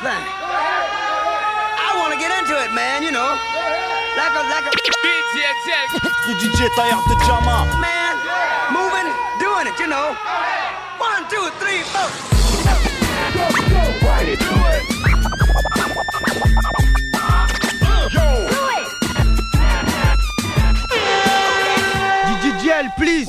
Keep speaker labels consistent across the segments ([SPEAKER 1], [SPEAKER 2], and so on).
[SPEAKER 1] thing. I want to get into it, man, you know. Like a, like a.
[SPEAKER 2] DJ Taillard de Jama.
[SPEAKER 1] Man, moving, doing it, you know. One, two, three, four.
[SPEAKER 3] DJL, please.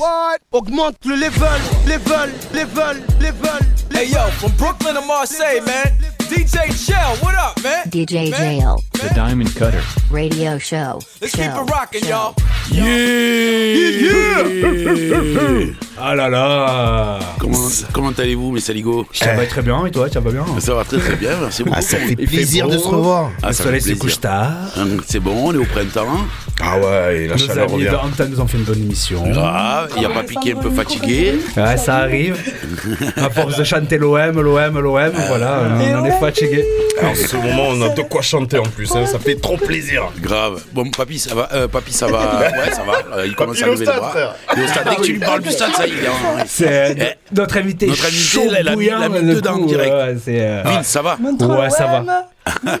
[SPEAKER 3] Augmente le level, level, level, level.
[SPEAKER 4] Hey yo, from Brooklyn to Marseille, man. DJ Shell, what up, man?
[SPEAKER 5] DJ
[SPEAKER 4] Man,
[SPEAKER 5] Jail.
[SPEAKER 6] The Diamond Cutter.
[SPEAKER 5] Radio show.
[SPEAKER 4] Let's keep it rocking,
[SPEAKER 5] show.
[SPEAKER 4] y'all.
[SPEAKER 7] Ah là là
[SPEAKER 8] Comment, comment allez-vous, mes saligots
[SPEAKER 7] Ça va très bien et toi, ça va bien
[SPEAKER 8] Ça va très très bien, merci beaucoup.
[SPEAKER 2] Ah, ça fait plaisir de se revoir.
[SPEAKER 8] Ah,
[SPEAKER 7] Le
[SPEAKER 8] ça
[SPEAKER 7] soleil
[SPEAKER 8] fait
[SPEAKER 7] se
[SPEAKER 8] plaisir.
[SPEAKER 7] couche tard.
[SPEAKER 8] Hum, C'est bon, on est au printemps.
[SPEAKER 2] Ah ouais, et la
[SPEAKER 7] Nos
[SPEAKER 2] chaleur
[SPEAKER 7] amis. Antan nous ont fait une bonne émission.
[SPEAKER 8] Grave, il n'y a pas piqué un peu fatigué.
[SPEAKER 7] Ouais, ça arrive. À force de chanter l'OM, l'OM, l'OM, voilà, on, est fatigué.
[SPEAKER 2] En ce moment, on a de quoi chanter en plus, hein, ça fait trop plaisir.
[SPEAKER 8] Grave. Bon, papy, ça va. euh, papy, ça va. Ouais, ça va. Euh, il commence
[SPEAKER 2] il
[SPEAKER 8] à lever le
[SPEAKER 2] stade,
[SPEAKER 8] bras. Dès que tu lui parles du stade, ça y hein.
[SPEAKER 7] C'est
[SPEAKER 8] Eh,
[SPEAKER 7] notre invité.
[SPEAKER 8] notre invité,
[SPEAKER 7] chaud
[SPEAKER 8] là, il a mis-
[SPEAKER 7] bouillant,
[SPEAKER 8] il a mis
[SPEAKER 7] le
[SPEAKER 8] dedans
[SPEAKER 7] coup,
[SPEAKER 8] direct.
[SPEAKER 7] ouais, c'est, euh,
[SPEAKER 8] Vince, ça va
[SPEAKER 7] Ouais, ça va.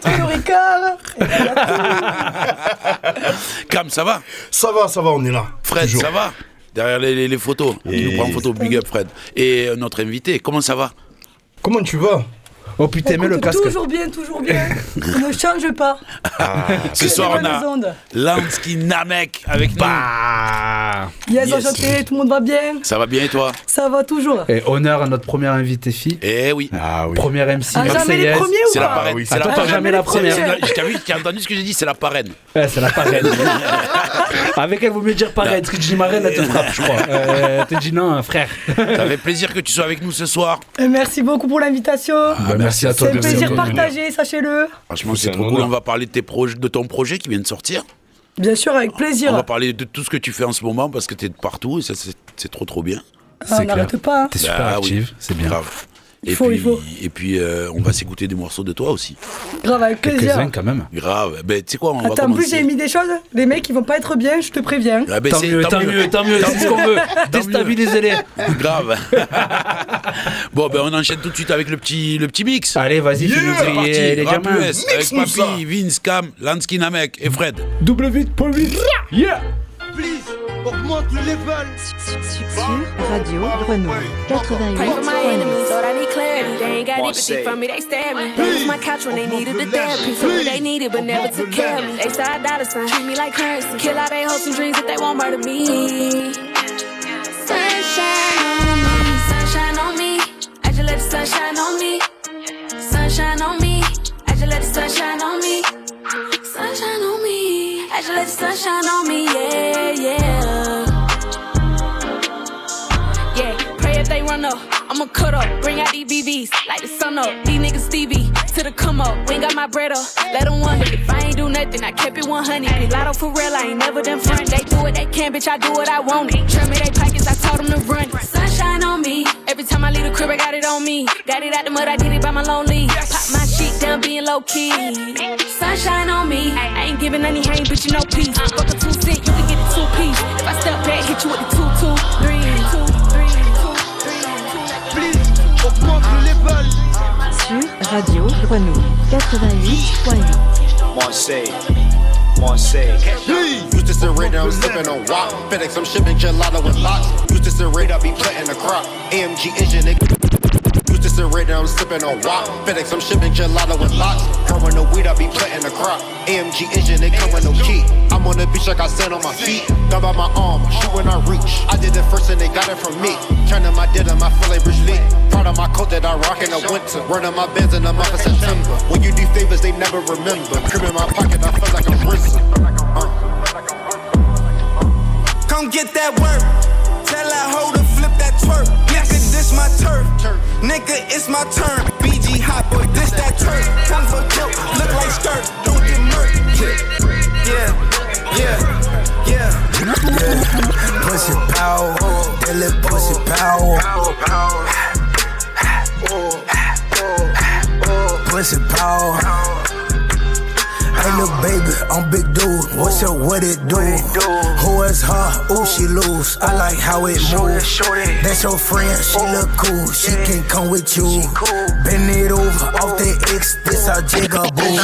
[SPEAKER 8] Cam, ça va
[SPEAKER 2] Ça va, ça va, on est là.
[SPEAKER 8] Fred,
[SPEAKER 2] Toujours.
[SPEAKER 8] ça va Derrière les, les- les photos. Il nous prend en photo. Big up, Fred. Et euh, notre invité, comment ça va?
[SPEAKER 2] Comment tu vas?
[SPEAKER 7] Oh putain, mets le casque.
[SPEAKER 9] Toujours bien, toujours bien. ne change pas.
[SPEAKER 8] Ce
[SPEAKER 9] Que
[SPEAKER 8] soir, on a. Lansky Namek avec nous.
[SPEAKER 7] Bah
[SPEAKER 9] Yes,
[SPEAKER 8] Yes.
[SPEAKER 9] enchanté, tout le monde va bien?
[SPEAKER 8] Ça va bien et toi?
[SPEAKER 9] Ça va toujours.
[SPEAKER 7] Et honneur à notre première invitée fille.
[SPEAKER 8] Eh oui.
[SPEAKER 2] Ah oui.
[SPEAKER 7] Première MC
[SPEAKER 9] Ah, jamais les premiers ou
[SPEAKER 8] C'est la parraine.
[SPEAKER 2] oui,
[SPEAKER 8] c'est la
[SPEAKER 7] jamais la première.
[SPEAKER 8] t'as entendu ce que j'ai dit C'est la parraine.
[SPEAKER 7] Ouais, c'est la parraine. Avec elle, vaut mieux dire parraine. Parce que tu dis marraine, elle te frappe, je crois. Euh, elle te dit non, frère.
[SPEAKER 8] Ça fait plaisir que tu sois avec nous ce soir.
[SPEAKER 9] Et merci beaucoup pour l'invitation.
[SPEAKER 7] Bah, merci à toi
[SPEAKER 9] C'est un plaisir partagé, sachez-le.
[SPEAKER 8] Franchement,
[SPEAKER 2] C'est
[SPEAKER 8] trop cool. On va parler de, tes projets, de ton projet qui vient de sortir.
[SPEAKER 9] Bien sûr, avec
[SPEAKER 8] On
[SPEAKER 9] plaisir.
[SPEAKER 8] va parler de tout ce que tu fais en ce moment parce que t'es de partout et ça, c'est c'est trop trop bien.
[SPEAKER 9] Ah,
[SPEAKER 7] C'est
[SPEAKER 9] on
[SPEAKER 7] clair.
[SPEAKER 9] n'arrête pas. hein.
[SPEAKER 7] T'es super
[SPEAKER 8] Ah oui,
[SPEAKER 7] active, c'est bien.
[SPEAKER 8] Grave. Et
[SPEAKER 9] Il faut,
[SPEAKER 8] puis,
[SPEAKER 9] il faut.
[SPEAKER 8] Et puis euh, on va s'écouter des morceaux de toi aussi.
[SPEAKER 9] Grave, avec plaisir.
[SPEAKER 7] Quelques-uns quand même.
[SPEAKER 8] Grave. Ben, tu sais quoi, on va
[SPEAKER 9] Attends, en plus,
[SPEAKER 8] commencer.
[SPEAKER 9] j'ai mis des choses. Les mecs, ils vont pas être bien, je te préviens.
[SPEAKER 8] Ah ben,
[SPEAKER 7] Tant
[SPEAKER 8] c'est-
[SPEAKER 7] mieux, tant mieux, tant mieux, c'est ce qu'on veut.
[SPEAKER 8] Tant mieux.
[SPEAKER 7] Déstabilisez-les.
[SPEAKER 8] Grave. bon, ben on enchaîne tout de suite avec le petit, le petit mix.
[SPEAKER 7] Allez, vas-y,
[SPEAKER 8] Yeah,
[SPEAKER 7] griller
[SPEAKER 8] parti.
[SPEAKER 7] les gamins.
[SPEAKER 8] US avec. Papy, Vince, Cam, Lansky Namek et Fred.
[SPEAKER 7] Double vite, point vite. Yeah.
[SPEAKER 3] Please, augmente le level.
[SPEAKER 5] Sur Radio Grenouille. 88
[SPEAKER 10] Pray for my enemies, Lord, I need clarity. They ain't got empathy for me, they stab me. They use my couch when they needed the therapy. What they needed, but never took care of me. They side dollar sign, treat me like currency. Kill all they hopes and dreams if they won't murder me. Sunshine on me, sunshine on me. I just let the sunshine on me. Sunshine on me, I just let the sunshine on me. Sunshine on me, I just let the sunshine on me, yeah, yeah. Yeah, they run up. I'ma cut up, bring out these BBs, like the sun up. These niggas Stevie, to the come up. We ain't got my bread up, let them wonder. If I ain't do nothing, I kept it 100. Be lotto for real, I ain't never done front. They do what they can, bitch, I do what I want. Trim me they pockets, I told them to run. Sunshine on me, every time I leave the crib, I got it on me. Got it out the mud, I did it by my lonely. Pop my shit down, being low key. Sunshine on me, I ain't giving any hang, bitch, you know peace. Fuck a two cent, you can get a two piece. If I step back, hit you with the two, two,
[SPEAKER 3] augmente le level.
[SPEAKER 5] sur Radio Grenouille. 88.8.
[SPEAKER 4] Marseille. Marseille.
[SPEAKER 11] Used to sit right down sipping on wop. FedEx, I'm shipping gelato with locks. Used to sit right up, be putting the crop. AMG engine, down sipping on wop. FedEx, I'm shipping gelato with locks. Come the weed, I be putting the crop. AMG engine, they come with no key. I'm on the beach like I stand on my feet. Gun by my arm, shoot when I reach. I did it first and they got it from me. Turning my denim, I feel Bruce Lee. Proud of my coat that I rock in the winter. Running my bands in the month of September. When you do favors, they never remember. Crib in my pocket, I feel like I'm.
[SPEAKER 4] Come get that work. Tell hoe to flip that twerk. Nigga, this my turf. Nigga, it's my turn. BG hot boy, this that turf. Time for kill. Look like skirt. Don't get murked. Yeah, yeah, yeah, yeah.
[SPEAKER 12] Pussy power, that little power. Pussy power. Hey little baby, I'm big dude. What's up? What it do? Who is her? Ooh, she loose. I like how it moves. That's your friend. She look cool. She can come with you. Bend it over off the X. This out Jigaboo.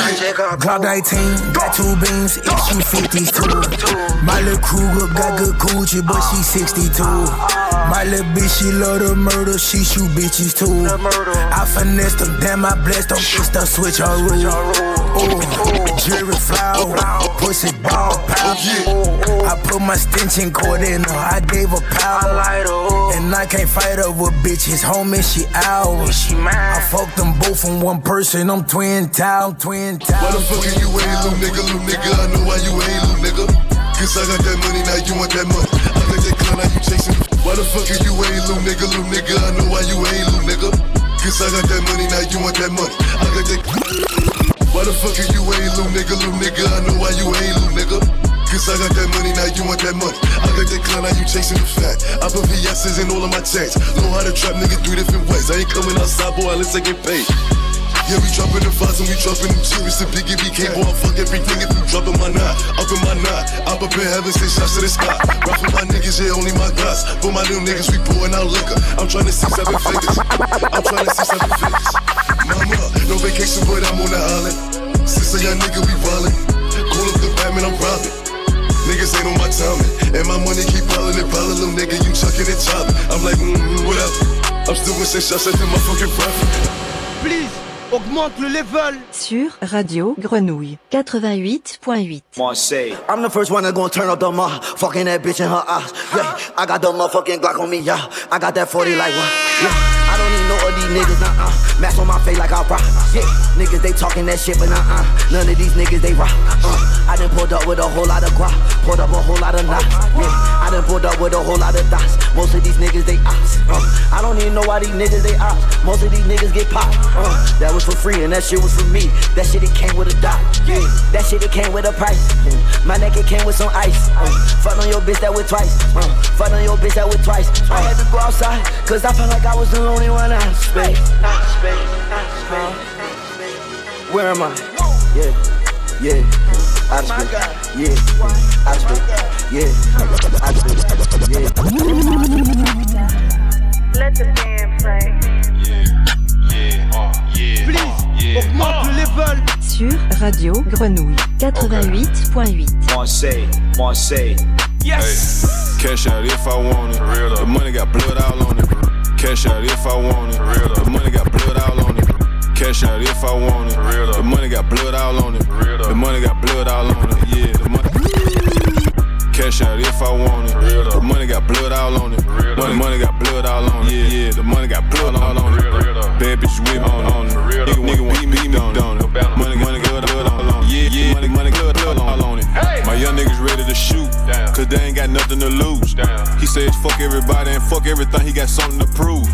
[SPEAKER 12] Glock 19, got two beams, 50s too. My little Kruger got good coochie, but she 62. My little bitch, she love the murder, she shoot bitches too. I finessed them, damn, I blessed them, it's the switch her rule. Ooh, jury flower, oh, oh, oh. pussy ball power. I put my stench in in her, I gave her power. And I can't fight her with bitches, homie, she out. I fucked them both from one person, I'm twin town, twin town.
[SPEAKER 6] Why the fuck are you ain't little nigga, little nigga? I know why you ain't little nigga. Cause I got that money, now you want that money. I got that gun, now you chasing. Why the fuck are you ain't little nigga, little nigga? I know why you ain't little nigga. Cause I got that money, now you want that money. I got that. You ain't little nigga, little nigga? I know why you ain't little nigga. Cause I got that money, now you want that money. I got that clown, now you chasing the fat. I put VS's in all of my checks. Know how to trap nigga three different ways. I ain't coming outside, boy, unless I get paid. Yeah, we dropping the fives and we dropping them cheers. The big BK, boy, I fuck everything if you dropping my knot. Up in my knot, up up in heaven, say shots to the sky. Rock for my niggas, yeah, only my guys. For my little niggas, we pouring out liquor. I'm trying to see seven figures. I'm trying to see seven figures. Mama, no vacation, but I'm on the island. Since a young nigga, we violent. Call up the Batman, I'm robbing. Niggas ain't on my timing. And my money keep piling and piling. Little nigga, you chucking and chopping. I'm like, mm, whatever. I'm still gonna say shots at them, my fucking profit.
[SPEAKER 3] Please, augmente le level.
[SPEAKER 5] Sur Radio Grenouille 88.8.
[SPEAKER 1] Marseille. I'm the first one to go and turn up the fucking that bitch in her eyes. Yeah, I got the motherfucking Glock on me, yeah. I got that 40 like what? Yeah, don't need no of these niggas, uh uh. Mask on my face like I rock. Yeah, niggas they talking that shit, but uh uh. None of these niggas they rock. Uh, I done pulled up with a whole lot of guap, pulled up a whole lot of knots. Yeah, I done pulled up with a whole lot of dots. Most of these niggas they ops. Uh, I don't even know why these niggas they ops. Most of these niggas get popped. Uh, that was for free and that shit was for me. That shit it came with a dot. Yeah, that shit it came with a price. My neck it came with some ice. Uh, fuck on your bitch that with twice. Uh, fuck on your bitch that with twice. I had to go outside, cause I felt like I was the out space. Out space, out. Where am I? Yeah, yeah. Out of space. Yeah, out of space. Yeah, out of space. Yeah.
[SPEAKER 13] Let the band play.
[SPEAKER 3] Please, augmente le level.
[SPEAKER 5] Sur Radio Grenouille 88.8.
[SPEAKER 1] Marseille, Marseille.
[SPEAKER 14] Yes. Cash out if I want it. The money got blood all on it. Cash out if I want it. The money got blood all on it. Cash out if I want it. The money got blood all on it. The money got blood all on it. Yeah, the money. Cash out if I want it. The money got blood all on it. Money, money got blood all on it. Yeah, yeah, the money got blood all on it. Bad bitch with me on, it. Nigga, nigga want me, me on it. Money, money, blood, blood all on it. Yeah, yeah, money, money, blood, blood all on it. My young niggas ready to shoot, cause they ain't got nothing to lose. He says fuck everybody and fuck everything, he got something to prove.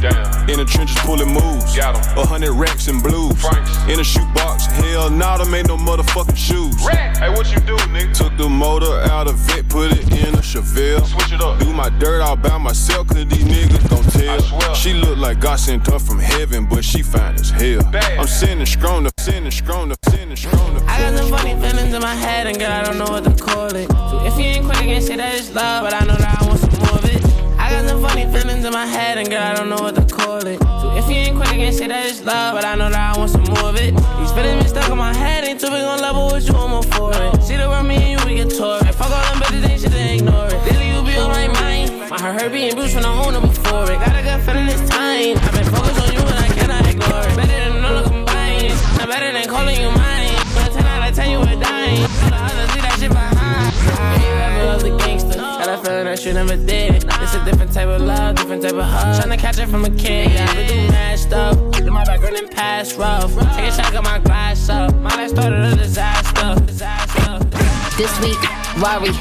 [SPEAKER 14] In the trenches pulling moves, a hundred racks and blues. In a shoebox, hell nah, them ain't no motherfucking shoes. Hey, what you do, nigga? Took the motor out of it, put it in a Chevelle. Switch it up. Do my dirt all by myself, cause these niggas gon' tell. She look like God sent her from heaven, but she fine as hell. I'm sending strong to sending strong to sending strong to
[SPEAKER 15] I got some funny feelings in my head, and girl, I don't know what to call it. So if you ain't quick against it, that is love, but I know that I want some more of it. I got some funny feelings in my head, and girl, I don't know what to call it. So if you ain't quick against it, that is love, but I know that I want some more of it. These feelings been stuck in my head, ain't too big on level with you, I'm all for it. See the world, me and you, we get tore. Fuck all them bitches, ain't shit to ignore it. Daily, you be on my mind. My heart hurt being bruised when I own it before it. Got a good feeling this time. I've been focused on you and I cannot ignore it. Better than all the combined. Not better than calling you mine. But 10 out of 10, you were dying. Feeling that you never did. It's a different type of love, different type of hug. Tryna catch it from a kid. Yeah, I do mad my background and past rough. Take a shot, got my glass up. My life started a disaster. Disaster.
[SPEAKER 16] This week, Rari.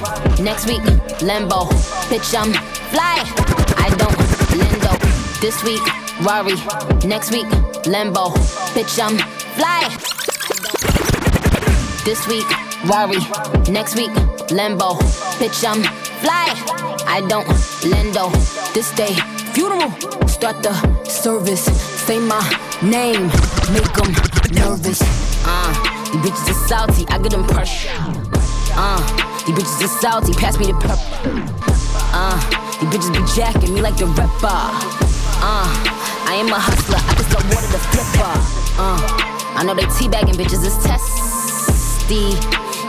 [SPEAKER 16] Next week, Lambo. Bitch, I'm fly. I don't lendo. This week, Rari. Next week, Lambo. Bitch, I'm fly. This week, Rari. Next week, Lambo. Bitch, I'm fly. I don't lendo. This day, funeral. Start the service. Say my name. Make them nervous. Uh, these bitches are salty. I get them pressure. Uh, these bitches are salty. Pass me the pepper. Uh, these bitches be jacking me like the rapper. Uh, I am a hustler. I just got water to flipper. Uh, I know they teabagging bitches is testy.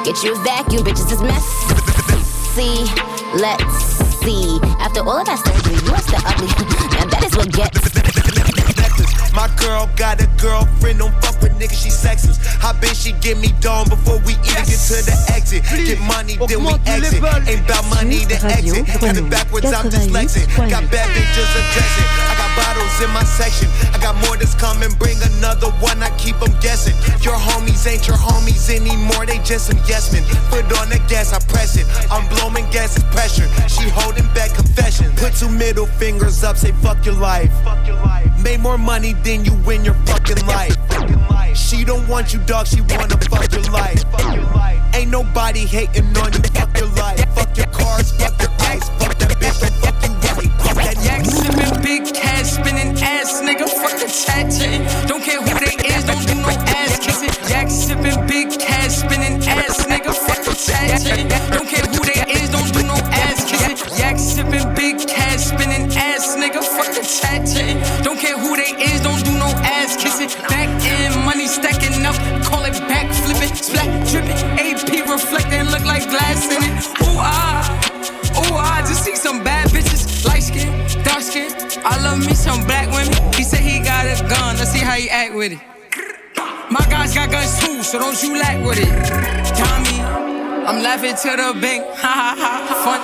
[SPEAKER 16] Get you a vacuum, bitches is messy. Let's see. After all of that surgery, you are still ugly. and that is what gets.
[SPEAKER 17] My girl got a girlfriend, don't fuck with niggas, she sexist. I bet she get me done before we even get to the exit. Get money, then we exit. Ain't about money, then exit. Have it backwards, I'm dyslexic. Got bad bitches addressing. I got bottles in my section. I got more that's coming, bring another one, I keep them guessing. Your homies ain't your homies anymore, they just some yes men. Put on the gas, I press it. I'm blowing gas, it's pressure. She holding back confession. Put two middle fingers up, say fuck your life. Made more money than you win your fucking life. She don't want you, dog. She wanna fuck your life. Ain't nobody hating on you. Fuck your life. Fuck your cars. Fuck your ice. Fuck that bitch. Don't fuck you right. Fuck that
[SPEAKER 18] Yak sipping, big cash spinning ass nigga. Fuck the chat. Don't care who they is. With it. My guys got guns too, so don't you lack with it. Tommy, I'm laughing to the bank, ha ha ha, fun.